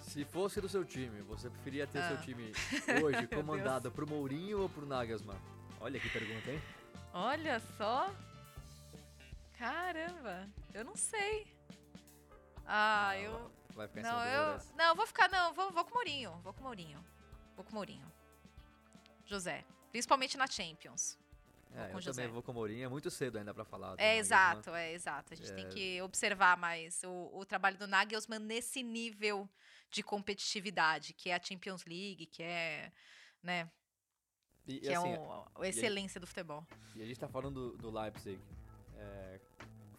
Se fosse do seu time, você preferia ter Ah. seu time hoje comandado pro Mourinho ou pro Nagelsmann? Olha que pergunta, hein? Olha só. Caramba, eu não sei. Ah, eu. Vai ficar em Não, cima do eu. Não, vou ficar. Não, vou, vou com o Mourinho. Vou com o Mourinho. Vou com o Mourinho. José. Principalmente na Champions. É, eu José. também vou com o Mourinho. É muito cedo ainda pra falar. É Nagelsmann. exato, é exato. A gente tem É. que observar mais o, o trabalho do Nagelsmann nesse nível de competitividade, que é a Champions League, que é, né, E, que assim, é um- a excelência do futebol. E a gente tá falando do, do Leipzig é,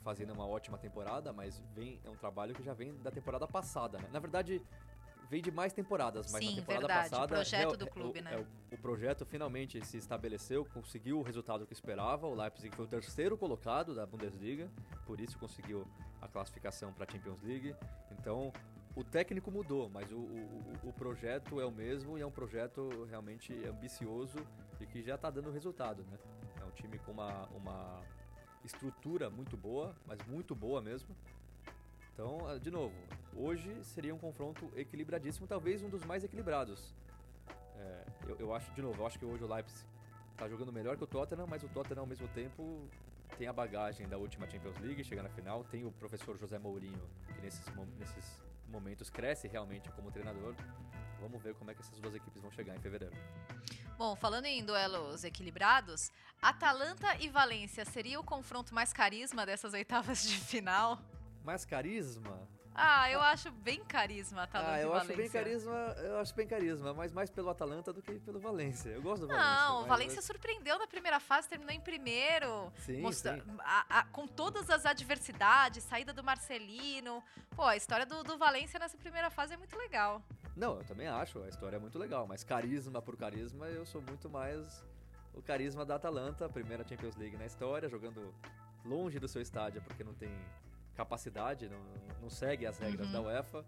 fazendo uma ótima temporada, mas vem, é um trabalho que já vem da temporada passada, né? Na verdade, vem de mais temporadas, mas Sim, na temporada verdade, o passada... projeto real- do é, clube, o, né? é, o, o projeto finalmente se estabeleceu, conseguiu o resultado que esperava. O Leipzig foi o terceiro colocado da Bundesliga, por isso conseguiu a classificação para a Champions League. Então, o técnico mudou, mas o, o, o- o projeto é o mesmo e é um projeto realmente ambicioso e que já está dando resultado, né? É um time com uma, uma estrutura muito boa, mas muito boa mesmo. Então, ah, de novo, hoje seria um confronto equilibradíssimo, talvez um dos mais equilibrados. É, eu, eu acho, de novo, eu acho que hoje o Leipzig está jogando melhor que o Tottenham, mas o Tottenham ao mesmo tempo tem a bagagem da última Champions League, chega na final, tem o professor José Mourinho, que nesses, nesses momentos cresce realmente como treinador. Vamos ver como é que essas duas equipes vão chegar em fevereiro. Bom, falando em duelos equilibrados, Atalanta e Valência seria o confronto mais carisma dessas oitavas de final? Mais carisma? Ah, eu acho bem carisma Atalanta ah, e eu Valência. acho bem carisma, eu acho bem carisma, mas mais pelo Atalanta do que pelo Valência. Eu gosto do Valência. Não, o Valência surpreendeu na primeira fase, terminou em primeiro. Sim, mostra- sim. a- a- com todas as adversidades, saída do Marcelino. Pô, a história do, do Valência nessa primeira fase é muito legal. Não, eu também acho, a história é muito legal, mas carisma por carisma, eu sou muito mais o carisma da Atalanta, primeira Champions League na história, jogando longe do seu estádio porque não tem capacidade, não, não segue as regras Uhum. da UEFA.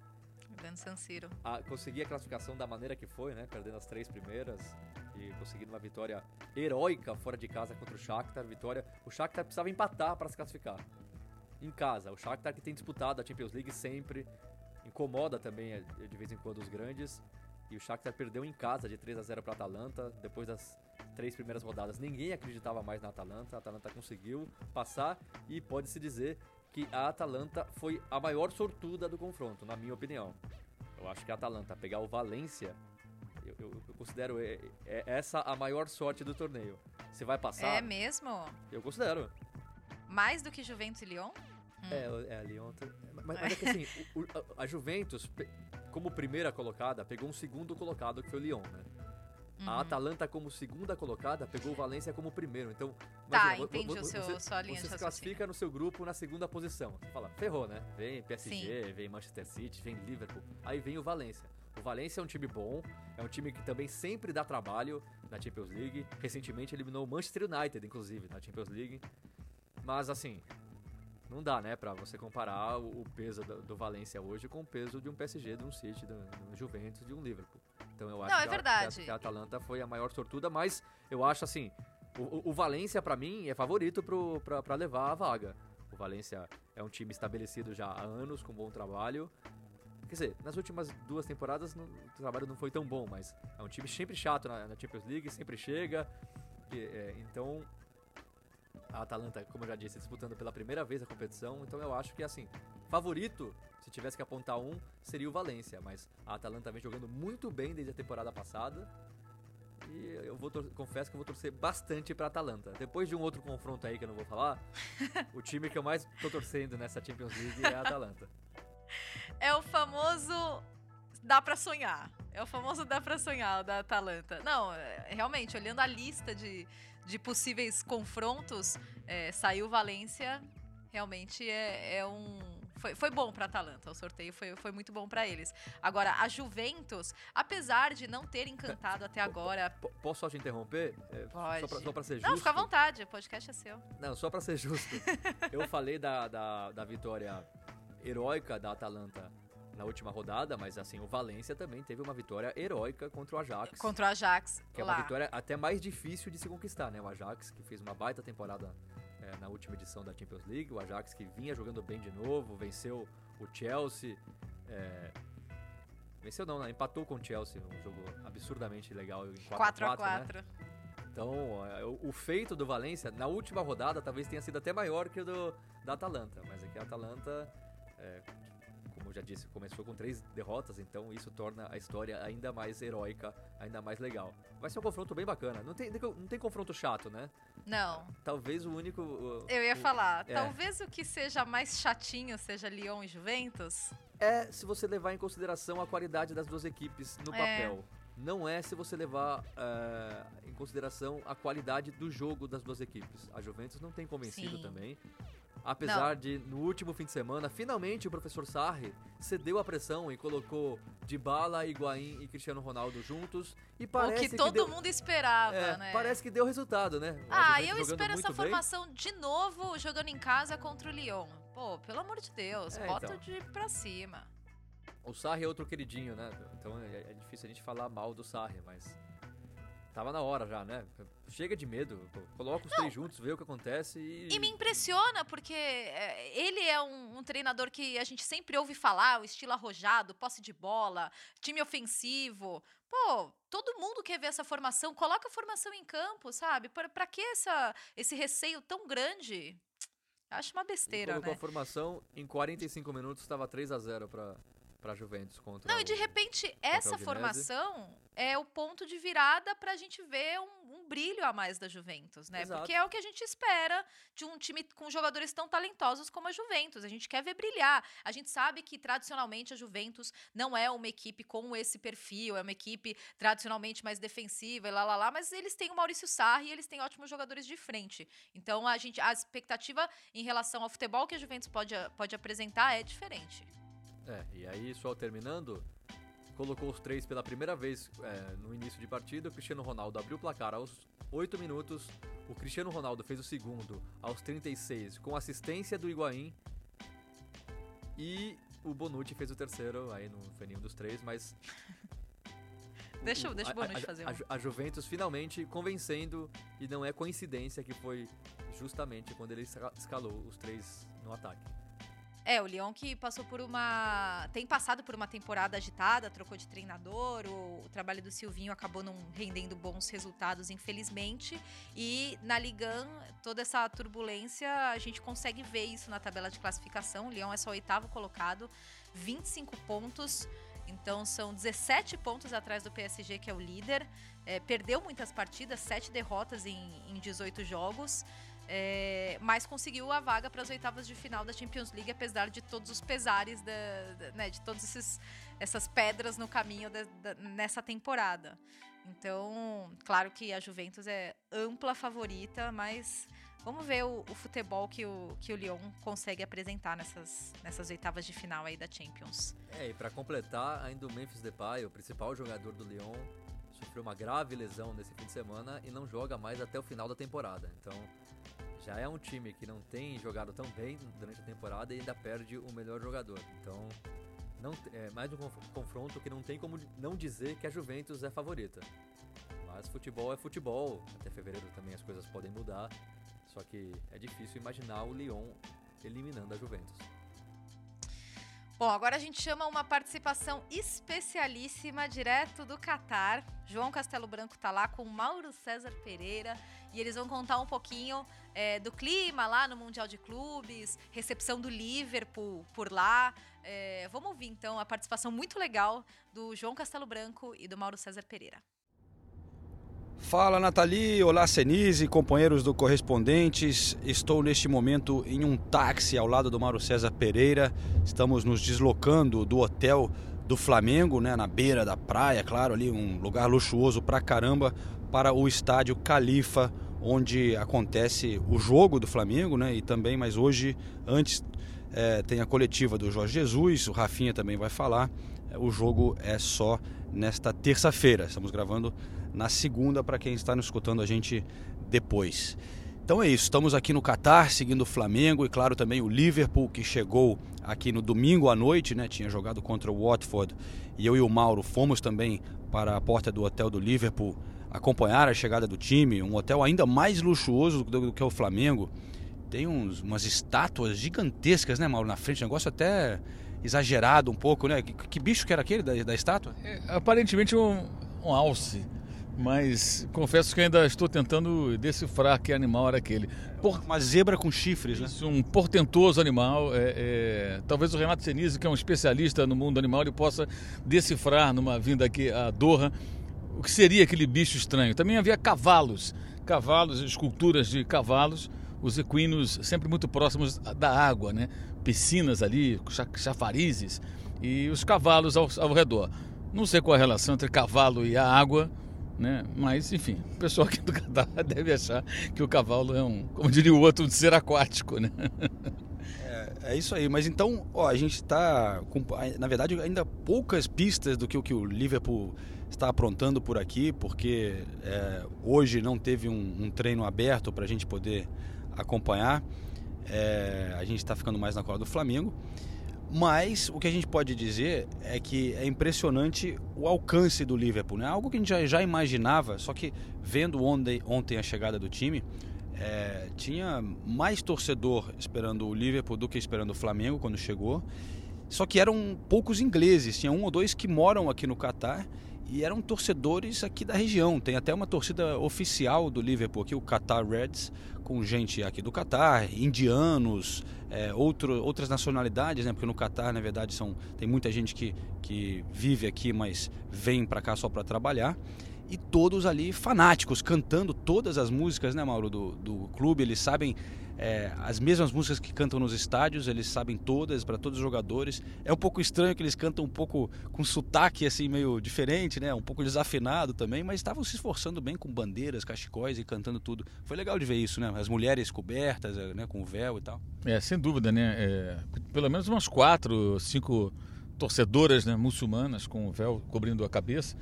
Grande San Siro. A, conseguir a classificação da maneira que foi, né, perdendo as três primeiras e conseguindo uma vitória heróica fora de casa contra o Shakhtar, vitória, o Shakhtar precisava empatar para se classificar. Em casa, o Shakhtar que tem disputado a Champions League sempre, incomoda também eh, de vez em quando os grandes. E o Shakhtar perdeu em casa de 3 a 0 para a Atalanta depois das três primeiras rodadas. Ninguém acreditava mais na Atalanta. A Atalanta conseguiu passar e pode-se dizer que a Atalanta foi a maior sortuda do confronto, na minha opinião. Eu acho que a Atalanta pegar o Valência, eu, eu- eu considero é, é essa a maior sorte do torneio. Se vai passar, É mesmo? eu considero. Mais do que Juventus e Lyon? É, o- é a Lyon. Mas, mas é que assim, o- a- Juventus, como primeira colocada, pegou um segundo colocado que foi o Lyon, né? Uhum. A Atalanta, como segunda colocada, pegou o Valência como primeiro. Então, Tá, imagina, entendi o seu- você, sua linha você se classifica no seu grupo na segunda posição. Você fala, ferrou, né? Vem PSG, vem Manchester City, vem Liverpool. Aí vem o Valência. O Valência é um time bom, é um time que também sempre dá trabalho na Champions League. Recentemente eliminou o Manchester United, inclusive, na Champions League. Mas assim, não dá, né, pra você comparar o, o peso do, do Valência hoje com o peso de um PSG, de um City, de um Juventus, de um Liverpool. Então eu acho Não, é que, a- que, a, Atalanta foi a maior sortuda, mas eu acho assim, o, o- Valência pra mim é favorito pra levar a vaga. O Valência é um time estabelecido já há anos, com bom trabalho. Quer dizer, nas últimas duas temporadas não- o trabalho não foi tão bom, mas é um time sempre chato na, na Champions League, sempre chega. que, é, então, a Atalanta, como eu já disse, disputando pela primeira vez a competição, então eu acho que assim, favorito, se tivesse que apontar um, seria o Valência, mas a Atalanta vem jogando muito bem desde a temporada passada. E eu vou confesso que eu vou torcer bastante pra Atalanta. Depois de um outro confronto aí que eu não vou falar, o time que eu mais tô torcendo nessa Champions League é a Atalanta. É o famoso dá pra sonhar. É o famoso dá pra sonhar o da Atalanta. Não, é, realmente, olhando a lista de, de possíveis confrontos, é, saiu Valência. Realmente é, é um. Foi, foi bom pra Atalanta. O sorteio foi, foi muito bom pra eles. Agora, a Juventus, apesar de não ter encantado até agora. P- posso só te interromper? É, Pode. Só pra ser justo. Não, fica à vontade, o podcast é seu. Não, só pra ser justo. eu falei da, da, da vitória heróica da Atalanta na última rodada, mas assim, o Valência também teve uma vitória heróica contra o Ajax. Contra o Ajax. Que é lá. uma vitória até mais difícil de se conquistar, né? O Ajax, que fez uma baita temporada é, na última edição da Champions League. O Ajax que vinha jogando bem de novo, venceu o Chelsea. é, Venceu não, né? Empatou com o Chelsea, um jogo absurdamente legal em 4 a 4 né? 4x4. Então, é, o, feito do Valência na última rodada talvez tenha sido até maior que o do, da Atalanta. Mas é que a Atalanta, é, já disse, começou com três derrotas, então isso torna a história ainda mais heróica, ainda mais legal. Vai ser um confronto bem bacana. Não tem, não tem confronto chato, né? Não, Talvez o único. o- eu ia o- falar. é. Talvez o que seja mais chatinho seja Lyon e Juventus. É se você levar em consideração a qualidade das duas equipes no É. papel. Não é se você levar é, em consideração a qualidade do jogo das duas equipes. A Juventus não tem convencido Sim. também. Apesar de, no último fim de semana, finalmente o professor Sarri cedeu a pressão e colocou Dybala, Higuaín e Cristiano Ronaldo juntos. E o parece que todo deu, mundo esperava, é, né? Parece que deu resultado, né? Ah, eu espero essa bem. formação de novo jogando em casa contra o Lyon. Pô, pelo amor de Deus, É, bota então. de pra cima. O Sarri é outro queridinho, né? Então é, é difícil a gente falar mal do Sarri, mas. Tava na hora já, né? Chega de medo, coloca os três juntos, vê o que acontece e. E me impressiona porque é, ele é um, um treinador que a gente sempre ouve falar, o estilo arrojado, posse de bola, time ofensivo. Pô, todo mundo quer ver essa formação. Coloca a formação em campo, sabe? Pra, pra que essa, esse receio tão grande? Acho uma Ele besteira, colocou né? a formação, em 45 minutos estava 3 a 0 pra, pra Juventus contra Não, e de repente, essa formação é o ponto de virada pra gente ver um, um brilho a mais da Juventus, né? Exato. Porque é o que a gente espera de um time com jogadores tão talentosos como a Juventus. A gente quer ver brilhar. A gente sabe que, tradicionalmente, a Juventus não é uma equipe com esse perfil, é uma equipe tradicionalmente mais defensiva e lá, lá, lá, mas eles têm o Maurício Sarri e eles têm ótimos jogadores de frente. Então, a gente, a expectativa em relação ao futebol que a Juventus pode, pode apresentar é diferente. É, e aí, só terminando, colocou os três pela primeira vez é, no início de partida. O Cristiano Ronaldo abriu o placar aos 8 minutos. O Cristiano Ronaldo fez o segundo aos 36 com assistência do Higuaín. E o Bonucci fez o terceiro, aí não foi nenhum dos três, mas. Deixa o- deixa o a- a- Bonucci a- fazer a, um. Ju- a Juventus finalmente convencendo, e não é coincidência que foi justamente quando ele esca- escalou os três no ataque. É, o Lyon que passou por uma. tem passado por uma temporada agitada, trocou de treinador, o, o trabalho do Silvinho acabou não rendendo bons resultados, infelizmente. E na Ligan, toda essa turbulência, a gente consegue ver isso na tabela de classificação. O Lyon é só oitavo colocado, 25 pontos. Então são 17 pontos atrás do PSG, que é o líder. É, perdeu muitas partidas, 7 derrotas em, em 18 jogos. É, mas conseguiu a vaga para as oitavas de final da Champions League, apesar de todos os pesares, da, da- né, de todas essas pedras no caminho da- nessa temporada. Então, claro que a Juventus é ampla favorita, mas vamos ver o, o futebol que o, que o Lyon consegue apresentar nessas, nessas oitavas de final aí da Champions. É, e pra completar, ainda o Memphis Depay, o principal jogador do Lyon, sofreu uma grave lesão nesse fim de semana e não joga mais até o final da temporada. Então, já é um time que não tem jogado tão bem durante a temporada e ainda perde o melhor jogador. Então, não, é mais um conf- confronto que não tem como não dizer que a Juventus é favorita. Mas futebol é futebol. Até fevereiro também as coisas podem mudar. Só que é difícil imaginar o Lyon eliminando a Juventus. Bom, agora a gente chama uma participação especialíssima direto do Catar. João Castelo Branco tá lá com Mauro César Pereira e eles vão contar um pouquinho é, do clima lá no Mundial de Clubes, recepção do Liverpool por lá. É, vamos ouvir então a participação muito legal do João Castelo Branco e do Mauro César Pereira. Fala Nathalie, olá Senise, companheiros do Correspondentes. Estou neste momento em um táxi ao lado do Mauro César Pereira. Estamos nos deslocando do hotel do Flamengo, né, na beira da praia, claro, ali um lugar luxuoso pra caramba, para o estádio Califa, onde acontece o jogo do Flamengo, né, e também, mas hoje, antes é, tem a coletiva do Jorge Jesus, o Rafinha também vai falar. O jogo é só nesta terça-feira. Estamos gravando na segunda para quem está nos escutando a gente depois. Então é isso, estamos aqui no Catar seguindo o Flamengo e claro também o Liverpool que chegou aqui no domingo à noite, né? Tinha jogado contra o Watford e eu e o Mauro fomos também para a porta do hotel do Liverpool acompanhar a chegada do time, um hotel ainda mais luxuoso do, que o Flamengo. Tem uns, umas estátuas gigantescas, né, Mauro, na frente, negócio até exagerado um pouco, né? Que, que bicho que era aquele da, da estátua? É, aparentemente um, um alce, mas confesso que ainda estou tentando decifrar que animal era aquele. Por... Uma zebra com chifres, né? Isso, um portentoso animal. É, é... Talvez o Renato Senise, que é um especialista no mundo animal, ele possa decifrar numa vinda aqui a Doha o que seria aquele bicho estranho. Também havia cavalos, cavalos, esculturas de cavalos, os equinos sempre muito próximos da água, né? Piscinas ali, chafarizes e os cavalos ao, ao redor. Não sei qual a relação entre cavalo e a água, né? Mas, enfim, o pessoal aqui do Catar deve achar que o cavalo é um, como diria o outro, um ser aquático, né? É, é isso aí, mas então, ó, a gente está na verdade, ainda poucas pistas do que o que o Liverpool está aprontando por aqui, porque é, hoje não teve um, um treino aberto para a gente poder acompanhar. É, a gente está ficando mais na cola do Flamengo. Mas o que a gente pode dizer é que é impressionante o alcance do Liverpool, né? Algo que a gente já, já imaginava, só que vendo ontem, ontem a chegada do time, é, tinha mais torcedor esperando o Liverpool do que esperando o Flamengo quando chegou. Só que eram poucos ingleses, tinha um ou dois que moram aqui no Catar e eram torcedores aqui da região. Tem até uma torcida oficial do Liverpool aqui, o Qatar Reds, com gente aqui do Catar, indianos, é, outro, outras nacionalidades, né? Porque no Catar, na verdade, são, tem muita gente que, que vive aqui, mas vem para cá só para trabalhar. E todos ali fanáticos, cantando todas as músicas, né, Mauro, do, do clube. Eles sabem é, as mesmas músicas que cantam nos estádios, eles sabem todas, para todos os jogadores. É um pouco estranho que eles cantam um pouco com sotaque assim meio diferente, né? Um pouco desafinado também, mas estavam se esforçando bem com bandeiras, cachecóis e cantando tudo. Foi legal de ver isso, né? As mulheres cobertas, né, com véu e tal. É, sem dúvida, né? É, pelo menos umas quatro, cinco torcedoras né, muçulmanas com o véu cobrindo a cabeça.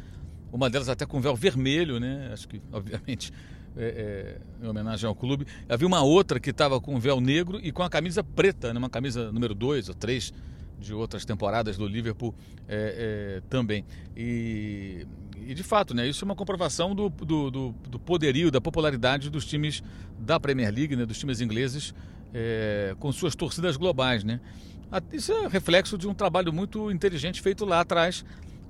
Uma delas até com véu vermelho, né? Acho que, obviamente, é, é, em homenagem ao clube. Havia uma outra que estava com véu negro e com a camisa preta, né? uma camisa número 2 ou 3 de outras temporadas do Liverpool é, também. E, e, de fato, né? isso é uma comprovação do, do, do, do, poderio, da popularidade dos times da Premier League, né? dos times ingleses, é, com suas torcidas globais. Né? Isso é reflexo de um trabalho muito inteligente feito lá atrás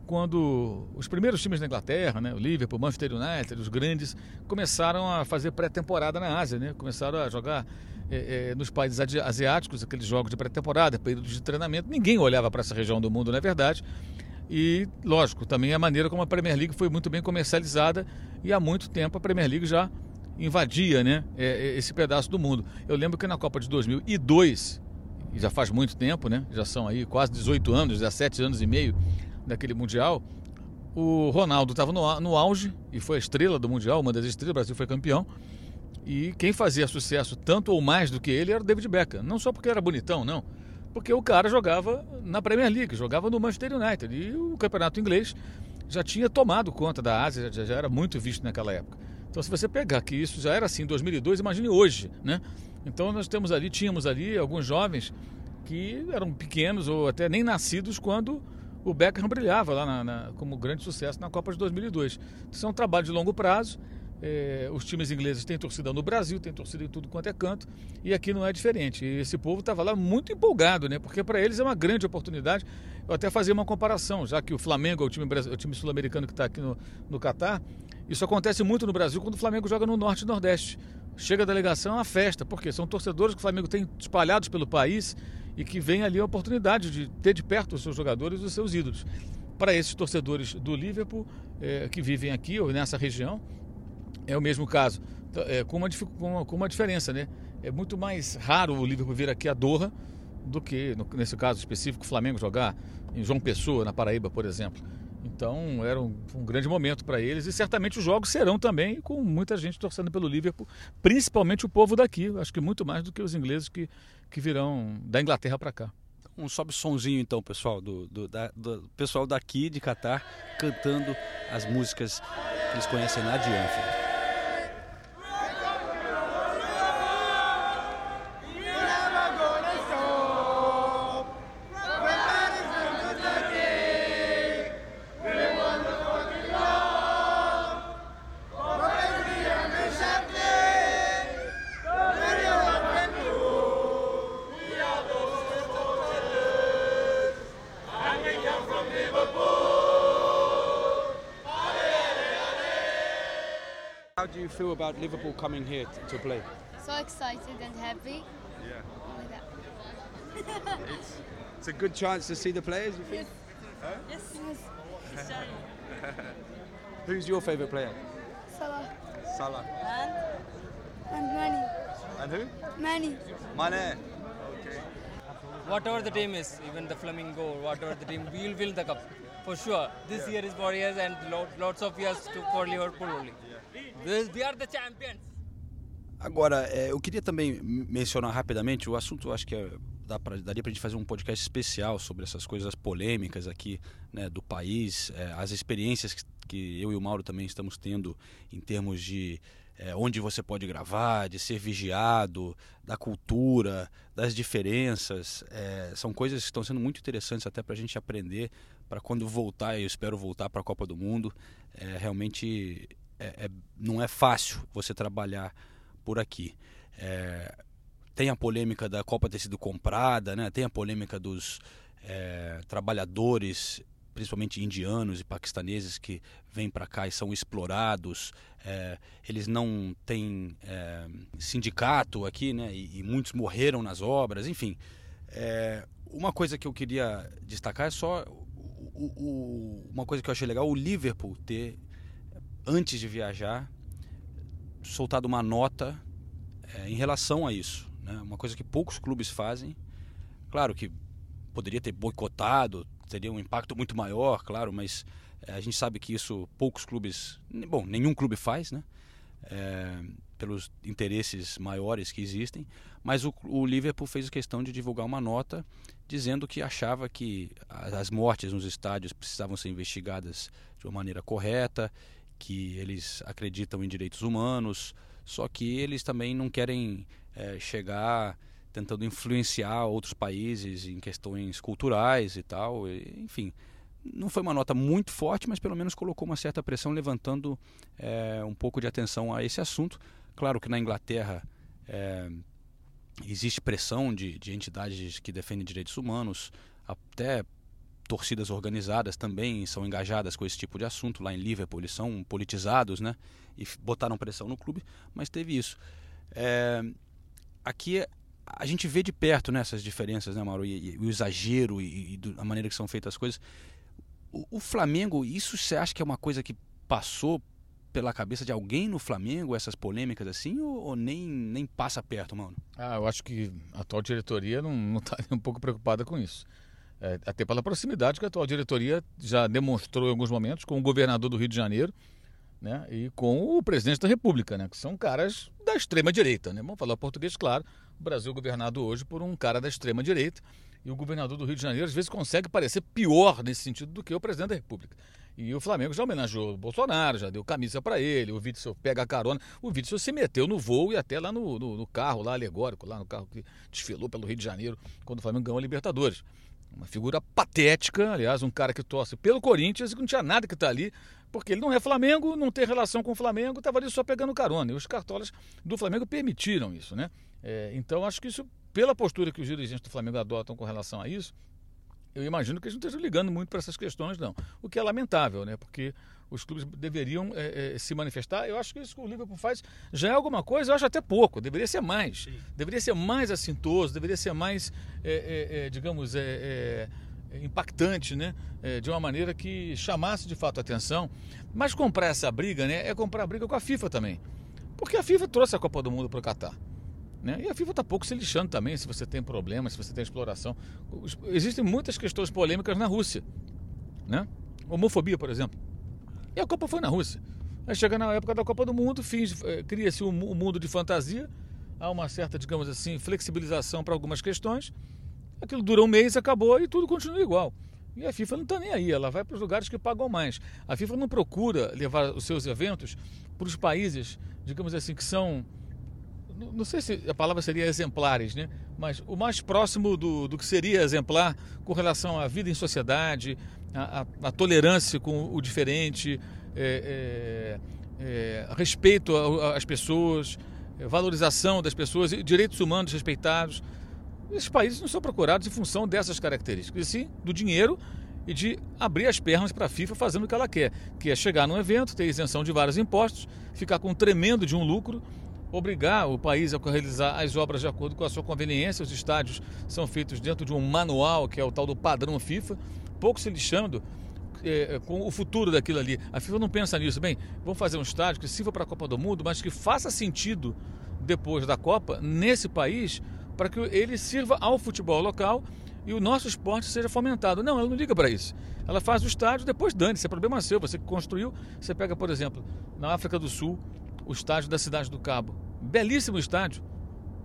quando os primeiros times da Inglaterra, né, o Liverpool, o Manchester United, os grandes, começaram a fazer pré-temporada na Ásia, né, começaram a jogar é, é, nos países asiáticos, aqueles jogos de pré-temporada, períodos de treinamento. Ninguém olhava para essa região do mundo, não é verdade? E, lógico, também a maneira como a Premier League foi muito bem comercializada e há muito tempo a Premier League já invadia né, é, esse pedaço do mundo. Eu lembro que na Copa de 2002, e já faz muito tempo, né, já são aí quase 18 anos, 17 anos e meio, daquele Mundial, o Ronaldo estava no, no auge e foi a estrela do Mundial, uma das estrelas, o Brasil foi campeão. E quem fazia sucesso tanto ou mais do que ele era o David Beckham. Não só porque era bonitão, não. Porque o cara jogava na Premier League, jogava no Manchester United. E o campeonato inglês já tinha tomado conta da Ásia, já, já era muito visto naquela época. Então, se você pegar que isso já era assim em 2002, imagine hoje, né? Então, nós temos ali, tínhamos ali alguns jovens que eram pequenos ou até nem nascidos quando o Beckham brilhava lá na, na, como grande sucesso na Copa de 2002. Isso é um trabalho de longo prazo. É, os times ingleses têm torcida no Brasil, têm torcida em tudo quanto é canto, e aqui não é diferente. E esse povo estava lá muito empolgado, né? Porque para eles é uma grande oportunidade. Eu até fazia uma comparação, já que o Flamengo é o time, time sul-americano que está aqui no, no Catar. Isso acontece muito no Brasil quando o Flamengo joga no Norte e Nordeste. Chega a delegação, é uma festa, porque são torcedores que o Flamengo tem espalhados pelo país e que vem ali a oportunidade de ter de perto os seus jogadores e os seus ídolos. Para esses torcedores do Liverpool, é, que vivem aqui ou nessa região, é o mesmo caso, é, com, uma, com, uma, com uma diferença, né? É muito mais raro o Liverpool vir aqui a Doha do que, no, nesse caso específico, o Flamengo jogar em João Pessoa, na Paraíba, por exemplo. Então era um, um grande momento para eles e certamente os jogos serão também com muita gente torcendo pelo Liverpool, principalmente o povo daqui, acho que muito mais do que os ingleses que, que virão da Inglaterra para cá. Um sobe sonzinho então, pessoal, do, do, da, do pessoal daqui de Catar cantando as músicas que eles conhecem lá de Anfield. You feel about Liverpool coming here to play? So excited and happy. Yeah. Oh it's, it's a good chance to see the players, you think? Yes. Yes. Who's your favourite player? Salah. Salah. And? And Manny. And who? Manny. Mane. Whatever the team is, even the Flamingo, whatever the team, we will win the cup. For sure. This year is for years and lot, lots of years to, for Liverpool only. Agora, é, eu queria também mencionar rapidamente o assunto, acho que é, dá pra, daria para a gente fazer um podcast especial sobre essas coisas polêmicas aqui né, do país, é, as experiências que, que, eu e o Mauro também estamos tendo em termos de é, onde você pode gravar, de ser vigiado, da cultura, das diferenças. É, são coisas que estão sendo muito interessantes até para a gente aprender para quando voltar, eu espero voltar para a Copa do Mundo. É, realmente é, é, não é fácil você trabalhar por aqui. É, tem a polêmica da Copa ter sido comprada, né? tem a polêmica dos é, trabalhadores, principalmente indianos e paquistaneses, que vêm para cá e são explorados. É, eles não têm é, sindicato aqui, né? E, e, muitos morreram nas obras, enfim. uma coisa que eu queria destacar é só o, o, uma coisa que eu achei legal, o Liverpool ter antes de viajar, soltado uma nota é, em relação a isso. Né? Uma coisa que poucos clubes fazem. Claro que poderia ter boicotado, teria um impacto muito maior, claro, mas é, a gente sabe que isso poucos clubes, bom, nenhum clube faz, né? É, pelos interesses maiores que existem, mas o, o, Liverpool fez questão de divulgar uma nota dizendo que achava que as mortes nos estádios precisavam ser investigadas de uma maneira correta que eles acreditam em direitos humanos, só que eles também não querem é, chegar tentando influenciar outros países em questões culturais e tal. E, enfim, não foi uma nota muito forte, mas pelo menos colocou uma certa pressão, levantando é, um pouco de atenção a esse assunto. Claro que na Inglaterra é, existe pressão de, de entidades que defendem direitos humanos, até torcidas organizadas também são engajadas com esse tipo de assunto. Lá em Liverpool eles são politizados, né? E botaram pressão no clube, mas teve isso. É, aqui a gente vê de perto né, diferenças, né, Mauro? E, e o exagero e, e, a maneira que são feitas as coisas. O, o Flamengo, isso você acha que é uma coisa que passou pela cabeça de alguém no Flamengo, essas polêmicas assim, ou, ou, nem, nem passa perto, mano? Ah, eu acho que a atual diretoria não está um pouco preocupada com isso. É, até pela proximidade que a atual diretoria já demonstrou em alguns momentos com o governador do Rio de Janeiro né, e com o presidente da República, né, que são caras da extrema-direita. Né? Vamos falar português, claro. O Brasil é governado hoje por um cara da extrema-direita e o governador do Rio de Janeiro às vezes consegue parecer pior nesse sentido do que o presidente da República. E o Flamengo já homenageou o Bolsonaro, já deu camisa para ele, o Witzel pega a carona. O Witzel se meteu no voo e até lá no, no, no, carro, lá alegórico, lá no carro que desfilou pelo Rio de Janeiro quando o Flamengo ganhou a Libertadores. Uma figura patética, aliás, um cara que torce pelo Corinthians e que não tinha nada que tá ali, porque ele não é Flamengo, não tem relação com o Flamengo, estava ali só pegando carona. E os cartolas do Flamengo permitiram isso, né? É, então, acho que isso, pela postura que os dirigentes do Flamengo adotam com relação a isso, eu imagino que eles não estejam ligando muito para essas questões, não. O que é lamentável, né? Porque os clubes deveriam é, é, se manifestar. Eu acho que isso que o Liverpool faz já é alguma coisa, eu acho até pouco. Deveria ser mais. Sim. Deveria ser mais assintoso, deveria ser mais, é, digamos, impactante, né? de uma maneira que chamasse de fato a atenção. Mas comprar essa briga, né? É comprar briga com a FIFA também. Porque a FIFA trouxe a Copa do Mundo para o Catar. Né? E a FIFA está pouco se lixando também se você tem problemas, se você tem exploração. Existem muitas questões polêmicas na Rússia. Né? Homofobia, por exemplo. E a Copa foi na Rússia. Aí chega na época da Copa do Mundo, eh, cria-se um, mundo de fantasia, há uma certa, digamos assim, flexibilização para algumas questões. Aquilo dura um mês, acabou e tudo continua igual. E a FIFA não está nem aí, ela vai para os lugares que pagam mais. A FIFA não procura levar os seus eventos para os países, digamos assim, que são não sei se a palavra seria exemplares, né? mas o mais próximo do, do que seria exemplar com relação à vida em sociedade, a, a, tolerância com o diferente, é, é, é, respeito às pessoas, é, valorização das pessoas, direitos humanos respeitados. Esses países não são procurados em função dessas características, e sim do dinheiro e de abrir as pernas para a FIFA fazendo o que ela quer, que é chegar num evento, ter isenção de vários impostos, ficar com um tremendo de um lucro obrigar o país a realizar as obras de acordo com a sua conveniência. Os estádios são feitos dentro de um manual, que é o tal do padrão FIFA, pouco se lixando é, com o futuro daquilo ali. A FIFA não pensa nisso. Bem, vamos fazer um estádio que sirva para a Copa do Mundo, mas que faça sentido depois da Copa nesse país para que ele sirva ao futebol local e o nosso esporte seja fomentado. Não, ela não liga para isso. Ela faz o estádio, depois dane, isso é problema seu. Você que construiu, você pega, por exemplo, na África do Sul, o estádio da Cidade do Cabo. Belíssimo estádio,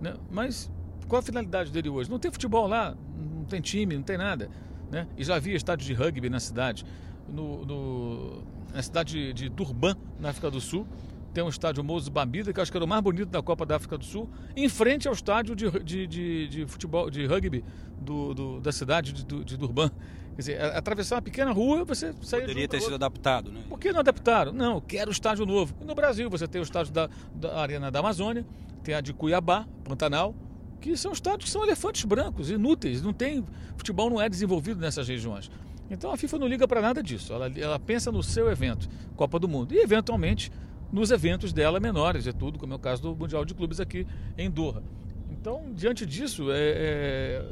né? mas qual a finalidade dele hoje? Não tem futebol lá, não tem time, não tem nada. Né? E já havia estádio de rugby na cidade. No, no, na cidade de Durban, na África do Sul, tem um estádio Moussa Babida, que acho que era o mais bonito da Copa da África do Sul, em frente ao estádio de, de, de, de futebol, de rugby do, do, da cidade de, de Durban. Quer dizer, atravessar uma pequena rua, você sair Poderia ter sido adaptado, né? Por que não adaptaram? Não, quero o estádio novo. E no Brasil, você tem o estádio da, da Arena da Amazônia, tem a de Cuiabá, Pantanal, que são estádios que são elefantes brancos, inúteis. Não tem, futebol não é desenvolvido nessas regiões. Então a FIFA não liga para nada disso. Ela, ela pensa no seu evento, Copa do Mundo. E eventualmente nos eventos dela menores, é tudo, como é o caso do Mundial de Clubes aqui em Doha. Então, diante disso, é, é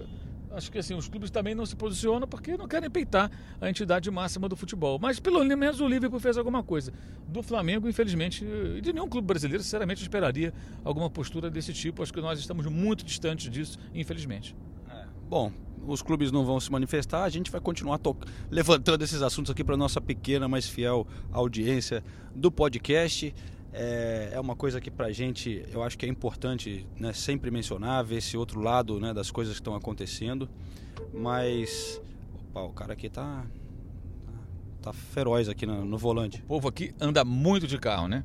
acho que assim, os clubes também não se posicionam porque não querem peitar a entidade máxima do futebol. Mas pelo menos o Liverpool fez alguma coisa. Do Flamengo, infelizmente, de nenhum clube brasileiro, sinceramente, esperaria alguma postura desse tipo. Acho que nós estamos muito distantes disso, infelizmente. É. Bom, os clubes não vão se manifestar, a gente vai continuar levantando esses assuntos aqui para nossa pequena, mas fiel audiência do podcast. É, é uma coisa que para a gente eu acho que é importante né, sempre mencionar, ver esse outro lado né, das coisas que estão acontecendo. Mas opa, o cara aqui tá, tá, tá feroz aqui no, no, volante. O povo aqui anda muito de carro, né?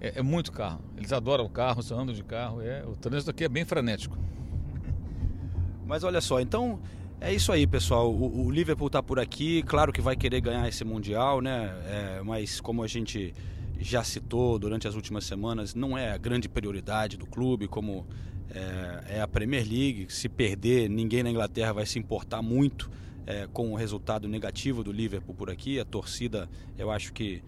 É, é muito carro. Eles adoram o carro, só andam de carro. É, o trânsito aqui é bem frenético. Mas olha só, então é isso aí, pessoal. O, o Liverpool está por aqui. Claro que vai querer ganhar esse mundial, né? É, mas como a gente já citou durante as últimas semanas, não é a grande prioridade do clube, como é, é a Premier League. Se perder, ninguém na Inglaterra vai se importar muito é, com o resultado negativo do Liverpool por aqui. A torcida, eu acho que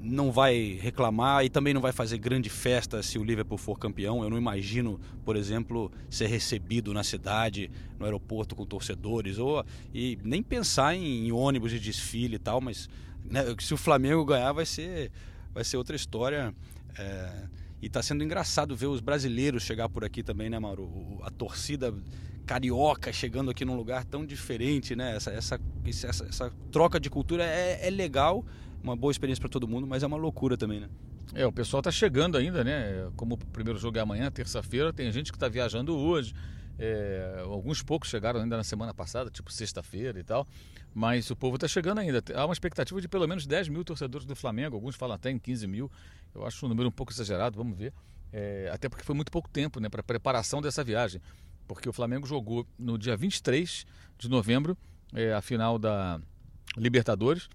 não vai reclamar e também não vai fazer grande festa se o Liverpool for campeão. Eu não imagino, por exemplo, ser recebido na cidade, no aeroporto com torcedores, ou e nem pensar em, em ônibus de desfile e tal, mas né, se o Flamengo ganhar vai ser vai ser outra história. É, e está sendo engraçado ver os brasileiros chegar por aqui também, né, Mauro? A torcida carioca chegando aqui num lugar tão diferente, né? Essa, essa, essa, essa troca de cultura é, é legal, uma boa experiência para todo mundo, mas é uma loucura também, né? É, o pessoal está chegando ainda, né? Como o primeiro jogo é amanhã, terça-feira, tem gente que está viajando hoje. É, alguns poucos chegaram ainda na semana passada, tipo sexta-feira e tal. Mas o povo está chegando ainda. Há uma expectativa de pelo menos 10 mil torcedores do Flamengo. Alguns falam até em 15 mil. Eu acho um número um pouco exagerado, vamos ver. É, até porque foi muito pouco tempo né, para preparação dessa viagem. Porque o Flamengo jogou no dia 23 de novembro é, a final da Libertadores.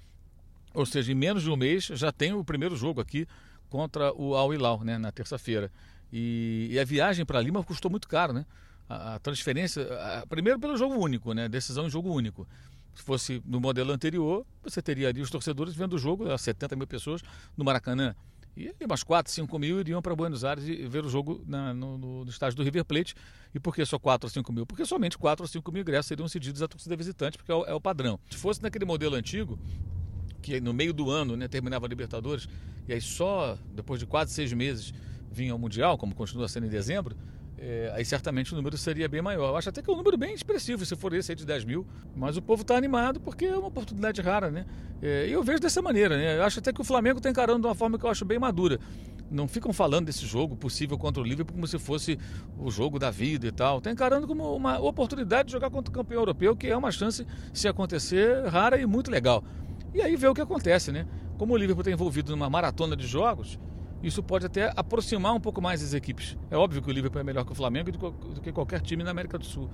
Ou seja, em menos de um mês já tem o primeiro jogo aqui contra o Al Hilal, né, na terça-feira. E, e, a viagem para Lima custou muito caro, né? A, transferência, a, primeiro pelo jogo único, né? Decisão em jogo único. Se fosse no modelo anterior, você teria ali os torcedores vendo o jogo, 70 mil pessoas no Maracanã. E umas 4, 5 mil iriam para Buenos Aires e ver o jogo na, no, no, estádio do River Plate. E por que só 4 ou 5 mil? Porque somente 4 ou 5 mil ingressos seriam cedidos à torcida visitante, porque é o, é o padrão. Se fosse naquele modelo antigo, que no meio do ano né, terminava a Libertadores, e aí só depois de quase seis meses vinha ao Mundial, como continua sendo em dezembro, é, aí certamente o número seria bem maior. Eu acho até que é um número bem expressivo, se for esse aí de 10 mil, mas o povo está animado porque é uma oportunidade rara, né? É, e eu vejo dessa maneira, né? Eu acho até que o Flamengo está encarando de uma forma que eu acho bem madura. Não ficam falando desse jogo possível contra o Liverpool como se fosse o jogo da vida e tal. Está encarando como uma oportunidade de jogar contra o campeão europeu, que é uma chance, se acontecer, rara e muito legal. E aí ver o que acontece, né? Como o Liverpool está envolvido numa maratona de jogos, isso pode até aproximar um pouco mais as equipes. É óbvio que o Liverpool é melhor que o Flamengo do que qualquer time na América do Sul.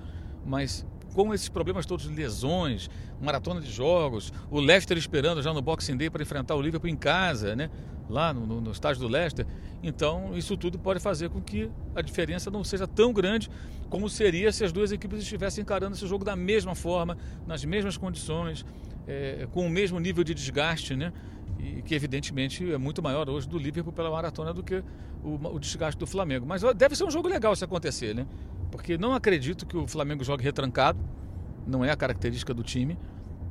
Mas com esses problemas todos lesões, maratona de jogos, o Leicester esperando já no Boxing Day para enfrentar o Liverpool em casa, né? lá no, no, no estádio do Leicester. Então, isso tudo pode fazer com que a diferença não seja tão grande como seria se as duas equipes estivessem encarando esse jogo da mesma forma, nas mesmas condições, é, com o mesmo nível de desgaste, né? E que evidentemente é muito maior hoje do Liverpool pela maratona do que o, o desgaste do Flamengo. Mas deve ser um jogo legal se acontecer, né? Porque não acredito que o Flamengo jogue retrancado, não é a característica do time.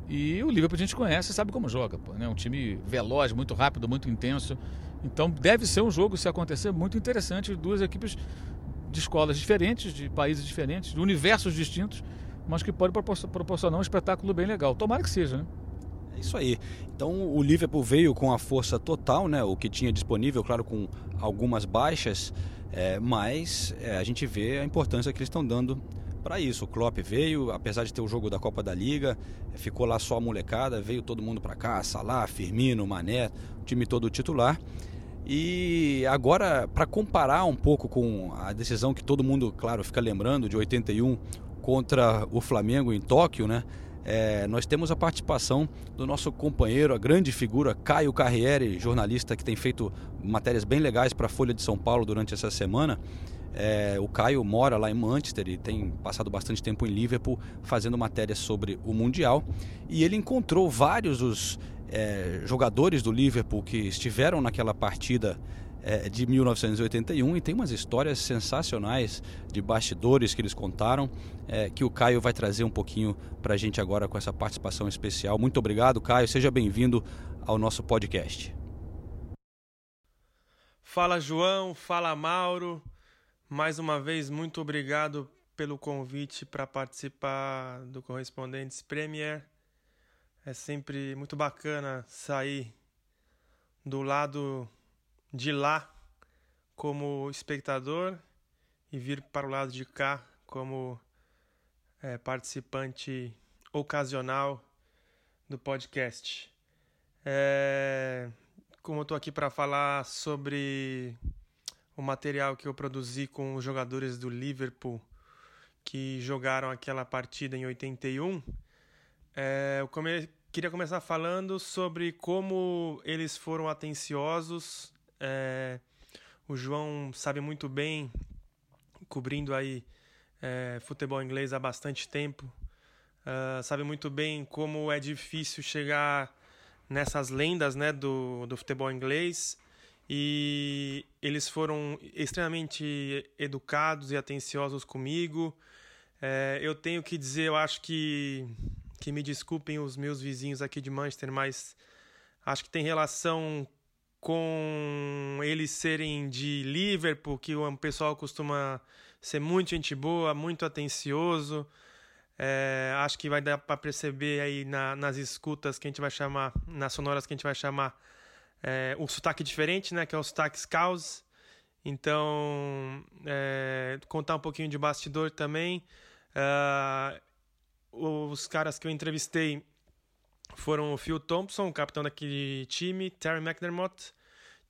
E o Liverpool a gente conhece, sabe como joga, né? Um time veloz, muito rápido, muito intenso. Então deve ser um jogo, se acontecer, muito interessante. Duas equipes de escolas diferentes, de países diferentes, de universos distintos mas que pode proporcionar um espetáculo bem legal. Tomara que seja, né? É isso aí. Então o Liverpool veio com a força total, né? O que tinha disponível, claro, com algumas baixas, é, mas é, a gente vê a importância que eles estão dando para isso. O Klopp veio, apesar de ter o jogo da Copa da Liga, ficou lá só a molecada, veio todo mundo para cá, Salah, Firmino, Mané, o time todo titular. E agora, para comparar um pouco com a decisão que todo mundo, claro, fica lembrando de 81, contra o Flamengo em Tóquio, né? É, nós temos a participação do nosso companheiro, a grande figura Caio Carriere, jornalista que tem feito matérias bem legais para a Folha de São Paulo durante essa semana. É, o Caio mora lá em Manchester e tem passado bastante tempo em Liverpool fazendo matérias sobre o Mundial. E ele encontrou vários dos é, jogadores do Liverpool que estiveram naquela partida é, de 1981 e tem umas histórias sensacionais de bastidores que eles contaram, é, que o Caio vai trazer um pouquinho para a gente agora com essa participação especial. Muito obrigado, Caio. Seja bem-vindo ao nosso podcast. Fala, João. Fala, Mauro. Mais uma vez, muito obrigado pelo convite para participar do Correspondentes Premier. É sempre muito bacana sair do lado de lá como espectador e vir para o lado de cá como é, participante ocasional do podcast. É, como eu estou aqui para falar sobre o material que eu produzi com os jogadores do Liverpool que jogaram aquela partida em 81, é, eu come queria começar falando sobre como eles foram atenciosos é, o João sabe muito bem, cobrindo aí é, futebol inglês há bastante tempo, uh, sabe muito bem como é difícil chegar nessas lendas né, do, do futebol inglês e eles foram extremamente educados e atenciosos comigo. É, eu tenho que dizer, eu acho que que me desculpem os meus vizinhos aqui de Manchester, mas acho que tem relação com eles serem de Liverpool, que o pessoal costuma ser muito gente boa, muito atencioso. É, acho que vai dar para perceber aí na, nas escutas que a gente vai chamar, nas sonoras que a gente vai chamar, é, um sotaque diferente, né? Que é o sotaque Scouse. Então, é, contar um pouquinho de bastidor também. Uh, os caras que eu entrevistei foram o Phil Thompson, o capitão daquele time, Terry McDermott,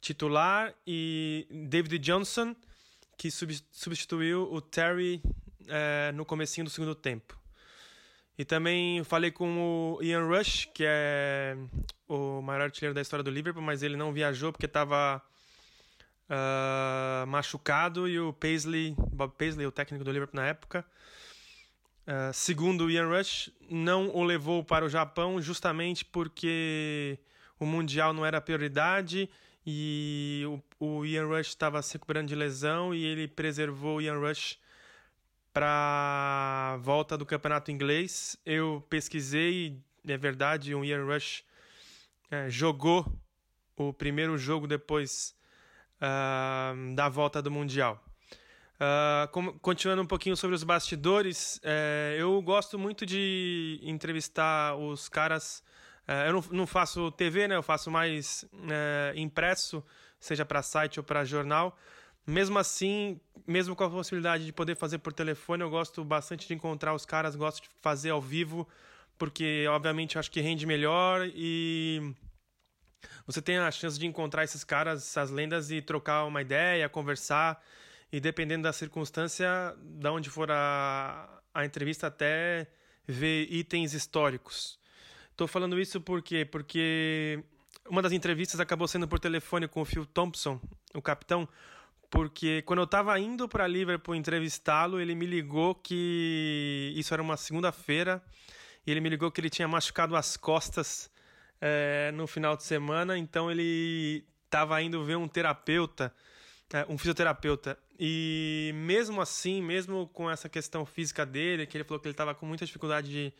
titular, e David Johnson, que substituiu o Terry é, no comecinho do segundo tempo. E também falei com o Ian Rush, que é o maior artilheiro da história do Liverpool, mas ele não viajou porque estava uh, ah, machucado, e o Paisley, Bob Paisley, o técnico do Liverpool na época, Uh, segundo Ian Rush, não o levou para o Japão justamente porque o Mundial não era prioridade e o, o Ian Rush estava se recuperando de lesão e ele preservou o Ian Rush para a volta do campeonato inglês. Eu pesquisei, é verdade, o Ian Rush é, jogou o primeiro jogo depois uh, da volta do Mundial. Uh, continuando um pouquinho sobre os bastidores, é, eu gosto muito de entrevistar os caras. É, eu não, não, faço TV, né? Eu faço mais é, impresso, seja para site ou para jornal. Mesmo assim, mesmo com a possibilidade de poder fazer por telefone, eu gosto bastante de encontrar os caras, gosto de fazer ao vivo, porque obviamente acho que rende melhor e você tem a chance de encontrar esses caras, essas lendas e trocar uma ideia, conversar e dependendo da circunstância, da onde for a, a entrevista, até ver itens históricos. Estou falando isso por quê? Porque uma das entrevistas acabou sendo por telefone com o Phil Thompson, o capitão, porque quando eu estava indo para Liverpool entrevistá-lo, ele me ligou que isso era uma segunda-feira e ele me ligou que ele tinha machucado as costas é, no final de semana, então ele estava indo ver um terapeuta, é, um fisioterapeuta. E mesmo assim, mesmo com essa questão física dele, que ele falou que ele estava com muita dificuldade de,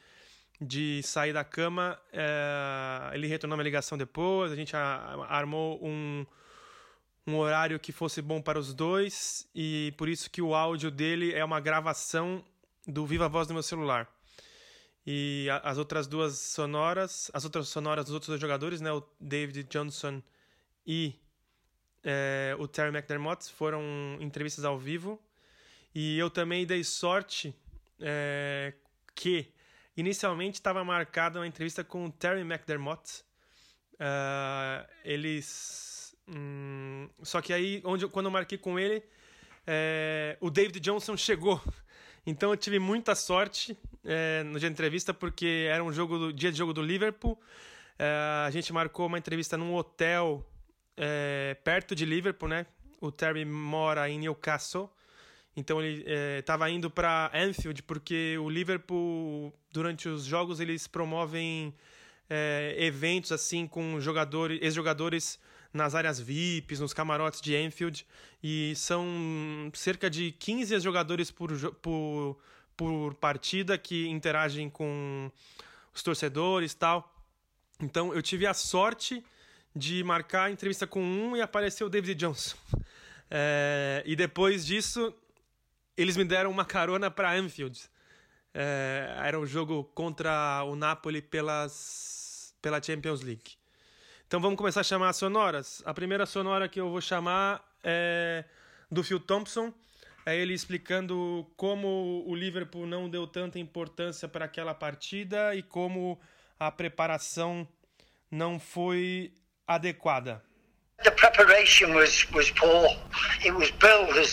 de sair da cama, é, ele retornou uma ligação depois, a gente armou um, um horário que fosse bom para os dois, e por isso que o áudio dele é uma gravação do Viva Voz do meu celular. E as outras duas sonoras, as outras sonoras dos outros dois jogadores, né, o David Johnson e é, o Terry McDermott foram entrevistas ao vivo e eu também dei sorte é, que inicialmente estava marcada uma entrevista com o Terry McDermott. Uh, eles. Hum, só que aí, onde, quando eu marquei com ele, é, o David Johnson chegou. Então eu tive muita sorte é, no dia de entrevista, porque era um jogo do, dia de jogo do Liverpool. É, a gente marcou uma entrevista num hotel é, perto de Liverpool, né? O Terry mora em Newcastle. Então ele estava é, indo para Anfield porque o Liverpool durante os jogos eles promovem é, eventos assim com jogadores, ex-jogadores nas áreas VIPs, nos camarotes de Anfield e são cerca de 15 jogadores por, por, por partida que interagem com os torcedores, tal. Então eu tive a sorte de marcar entrevista com um e apareceu o David Johnson. É, e depois disso, eles me deram uma carona para Anfield. É, era um jogo contra o Napoli pelas, pela Champions League. Então vamos começar a chamar as sonoras. A primeira sonora que eu vou chamar é do Phil Thompson. É ele explicando como o Liverpool não deu tanta importância para aquela partida e como a preparação não foi adequada.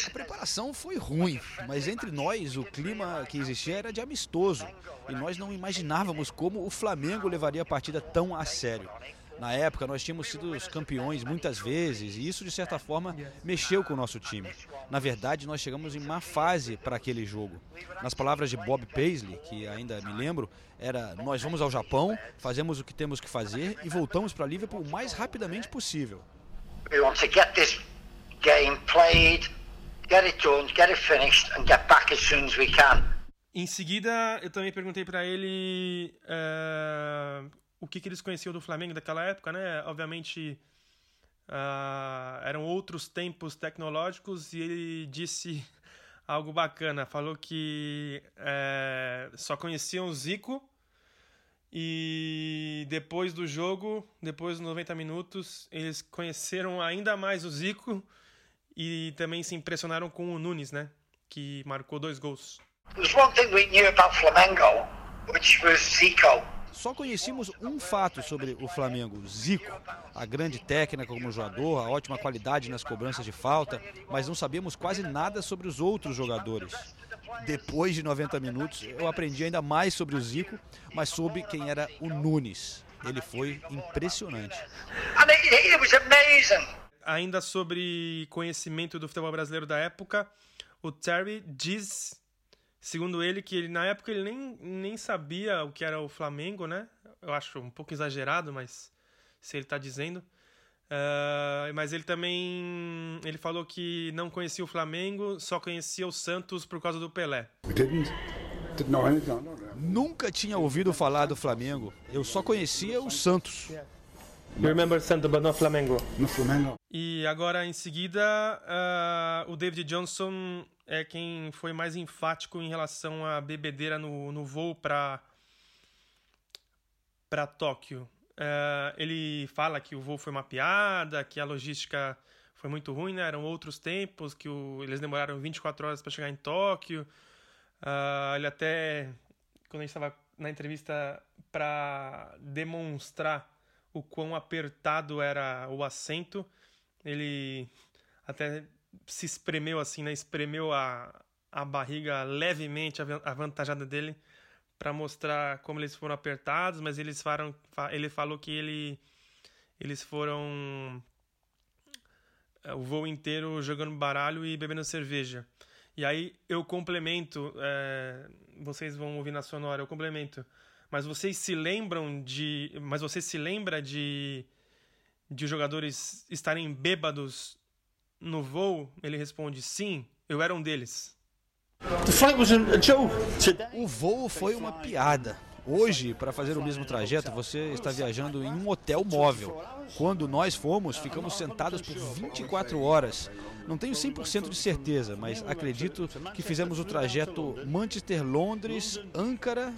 A preparação foi ruim, mas entre nós o clima que existia era de amistoso e nós não imaginávamos como o Flamengo levaria a partida tão a sério. Na época nós tínhamos sido os campeões muitas vezes e isso de certa forma mexeu com o nosso time. Na verdade, nós chegamos em má fase para aquele jogo. Nas palavras de Bob Paisley, que ainda me lembro, era: nós vamos ao Japão, fazemos o que temos que fazer e voltamos para Liverpool o mais rapidamente possível. We want to get this game played, get it done, get it finished and get back as soon as we can. Em seguida, eu também perguntei para ele uh, o que, que, eles conheciam do Flamengo daquela época, né? Obviamente, ah, eram outros tempos tecnológicos e ele disse algo bacana. Falou que é, só conheciam o Zico e depois do jogo, depois dos 90 minutos, eles conheceram ainda mais o Zico e também se impressionaram com o Nunes, né? Que marcou dois gols. There's one thing we knew about Flamengo, which was Zico. Só conhecíamos um fato sobre o Flamengo, Zico, a grande técnica como jogador, a ótima qualidade nas cobranças de falta, mas não sabíamos quase nada sobre os outros jogadores. Depois de 90 minutos, eu aprendi ainda mais sobre o Zico, mas soube quem era o Nunes. Ele foi impressionante. Ainda sobre conhecimento do futebol brasileiro da época, o Terry diz, segundo ele, que ele, na época ele nem, nem sabia o que era o Flamengo, né? Eu acho um pouco exagerado, mas se ele está dizendo. Uh, mas ele também ele falou que não conhecia o Flamengo, só conhecia o Santos por causa do Pelé. Nunca tinha ouvido falar do Flamengo. Eu só conhecia o Santos. You remember Santos, but not Flamengo. No Flamengo. E agora, em seguida, uh, o David Johnson é quem foi mais enfático em relação à bebedeira no, no voo para para Tóquio. Uh, ele fala que o voo foi uma piada, que a logística foi muito ruim, né? Eram outros tempos, que o, eles demoraram 24 horas para chegar em Tóquio. Uh, ele até, quando a gente estava na entrevista para demonstrar o quão apertado era o assento, ele até se espremeu assim, né? Espremeu a, a barriga levemente avantajada dele para mostrar como eles foram apertados, mas eles falam, ele falou que ele, eles foram eh, o voo inteiro jogando baralho e bebendo cerveja. E aí eu complemento, é, vocês vão ouvir na sonora, eu complemento. Mas vocês se lembram de, mas você se lembra de de os jogadores estarem bêbados no voo? Ele responde: sim, eu era um deles. O voo foi uma piada. Hoje, para fazer o mesmo trajeto, você está viajando em um hotel móvel. Quando nós fomos, ficamos sentados por 24 horas. Não tenho 100% de certeza, mas acredito que fizemos o trajeto Manchester-Londres, Ankara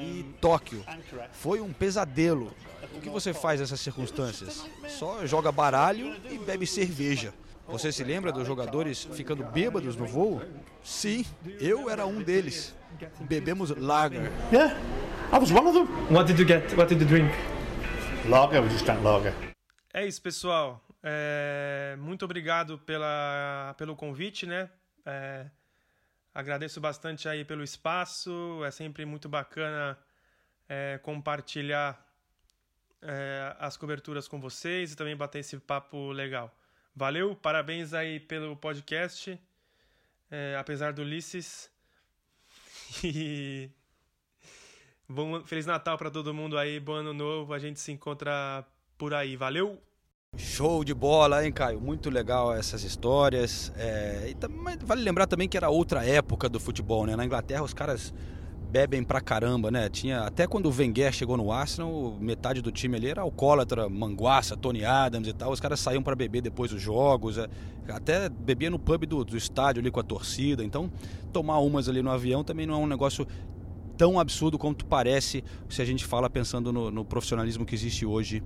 e Tóquio. Foi um pesadelo. O que você faz nessas circunstâncias? Só joga baralho e bebe cerveja. Você se lembra dos jogadores ficando bêbados no voo? Sim, eu era um deles. Bebemos lager. Yeah, I was one of them. What did you get? What did you drink? Lager, we just drank lager. É isso, pessoal. É, muito obrigado pela, pelo convite, né? É, agradeço bastante aí pelo espaço. É sempre muito bacana é, compartilhar é, as coberturas com vocês e também bater esse papo legal. Valeu, parabéns aí pelo podcast, é, apesar do Ulisses. E bom, Feliz Natal para todo mundo aí, bom ano novo, a gente se encontra por aí, valeu! Show de bola, hein, Caio? Muito legal essas histórias. É, e, vale lembrar também que era outra época do futebol, né? Na Inglaterra os caras bebem pra caramba, né? Tinha até quando o Wenger chegou no Arsenal, metade do time ali era alcoólatra, manguaça, Tony Adams e tal. Os caras saíam para beber depois dos jogos, é, até bebia no pub do, do estádio ali com a torcida. Então, tomar umas ali no avião também não é um negócio tão absurdo quanto parece se a gente fala pensando no, no profissionalismo que existe hoje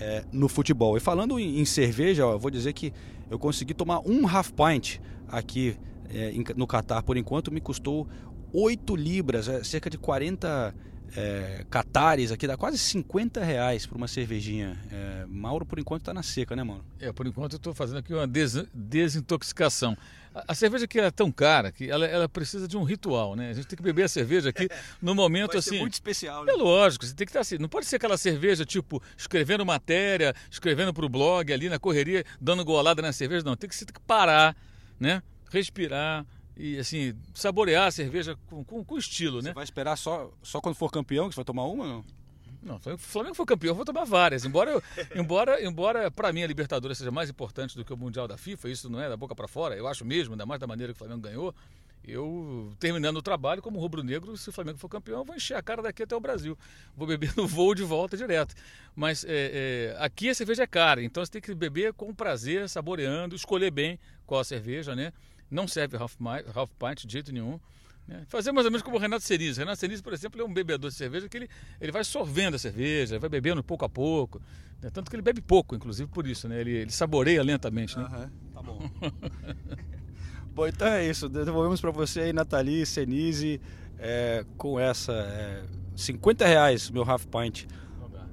é, no futebol. E falando em, em cerveja, ó, vou dizer que eu consegui tomar um half pint aqui é, no Catar por enquanto, me custou 8 libras, é, cerca de 40 é, catares aqui, dá quase 50 reais por uma cervejinha. É, Mauro, por enquanto, está na seca, né, mano? É, por enquanto eu estou fazendo aqui uma des desintoxicação. A, cerveja aqui é tão cara que ela, ela, precisa de um ritual, né? A gente tem que beber a cerveja aqui no momento assim. muito especial, né? É lógico, você tem que estar assim. Não pode ser aquela cerveja tipo escrevendo matéria, escrevendo para o blog ali na correria, dando golada na cerveja. Não, tem que, tem que parar, né? Respirar, e assim, saborear a cerveja com, com, com estilo, você né? vai esperar só, só quando for campeão que você vai tomar uma não? Não, o Flamengo for campeão, vou tomar várias. Embora, eu, embora, embora para mim a Libertadores seja mais importante do que o Mundial da FIFA, isso não é da boca para fora, eu acho mesmo, ainda mais da maneira que o Flamengo ganhou. Eu, terminando o trabalho, como rubro-negro, se o Flamengo for campeão, eu vou encher a cara daqui até o Brasil. Vou beber no voo de volta direto. Mas é, é, aqui a cerveja é cara, então você tem que beber com prazer, saboreando, escolher bem qual a cerveja, né? Não serve half, half pint de jeito nenhum. Né? Fazer mais ou menos como o Renato Senise. Renato Senise, por exemplo, é um bebedor de cerveja que ele, ele vai sorvendo a cerveja, vai bebendo pouco a pouco. Né? Tanto que ele bebe pouco, inclusive por isso, né? Ele, ele saboreia lentamente, né? Uhum, tá bom. bom, então é isso. Devolvemos para você aí, Nathalie, Senise, é, com essa é, 50 reais, meu half pint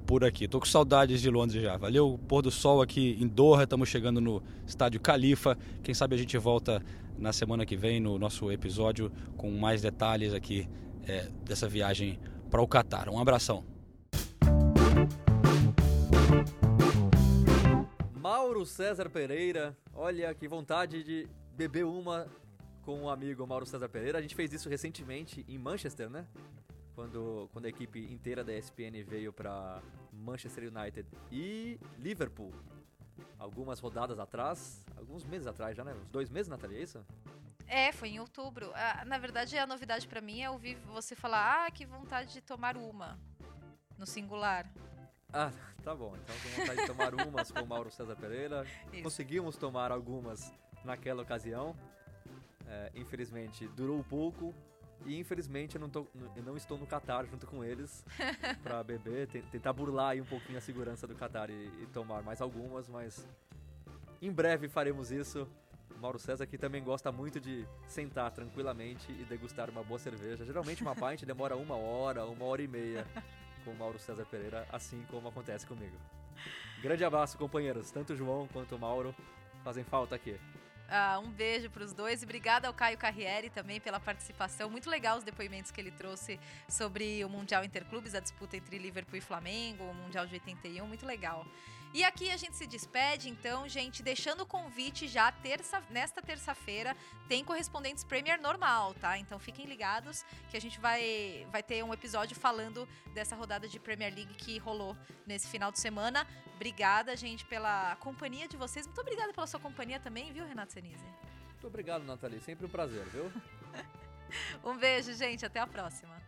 por aqui. Tô com saudades de Londres já. Valeu, pôr do sol aqui em Doha, estamos chegando no estádio Califa. Quem sabe a gente volta na semana que vem no nosso episódio com mais detalhes aqui é, dessa viagem para o Catar. Um abração. Mauro César Pereira, olha que vontade de beber uma com o amigo Mauro César Pereira. A gente fez isso recentemente em Manchester, né? quando, quando a equipe inteira da ESPN veio para Manchester United e Liverpool. Algumas rodadas atrás, alguns meses atrás já, né? Uns dois meses, Natalia, é isso? É, foi em outubro. Ah, na verdade, a novidade para mim é ouvir você falar, ah, que vontade de tomar uma, no singular. Ah, tá bom. Então, com vontade de tomar umas com o Mauro César Pereira. Isso. Conseguimos tomar algumas naquela ocasião. É, infelizmente, durou pouco, e infelizmente eu não, tô, eu não estou no Qatar junto com eles para beber, tentar burlar aí um pouquinho a segurança do Qatar e, e, tomar mais algumas, mas em breve faremos isso. Mauro César que também gosta muito de sentar tranquilamente e degustar uma boa cerveja. Geralmente uma pint demora uma hora, uma hora e meia com o Mauro César Pereira, assim como acontece comigo. Grande abraço, companheiros. Tanto o João quanto o Mauro fazem falta aqui. Uh, um beijo para os dois e obrigada ao Caio Carriere também pela participação. Muito legal os depoimentos que ele trouxe sobre o Mundial Interclubes, a disputa entre Liverpool e Flamengo, o Mundial de 81, muito legal. E aqui a gente se despede, então, gente, deixando o convite já terça, nesta terça-feira tem correspondentes Premier normal, tá? Então fiquem ligados que a gente vai, vai ter um episódio falando dessa rodada de Premier League que rolou nesse final de semana. Obrigada, gente, pela companhia de vocês. Muito obrigada pela sua companhia também, viu, Renato Senise? Muito obrigado, Nathalie. Sempre um prazer, viu? um beijo, gente. Até a próxima.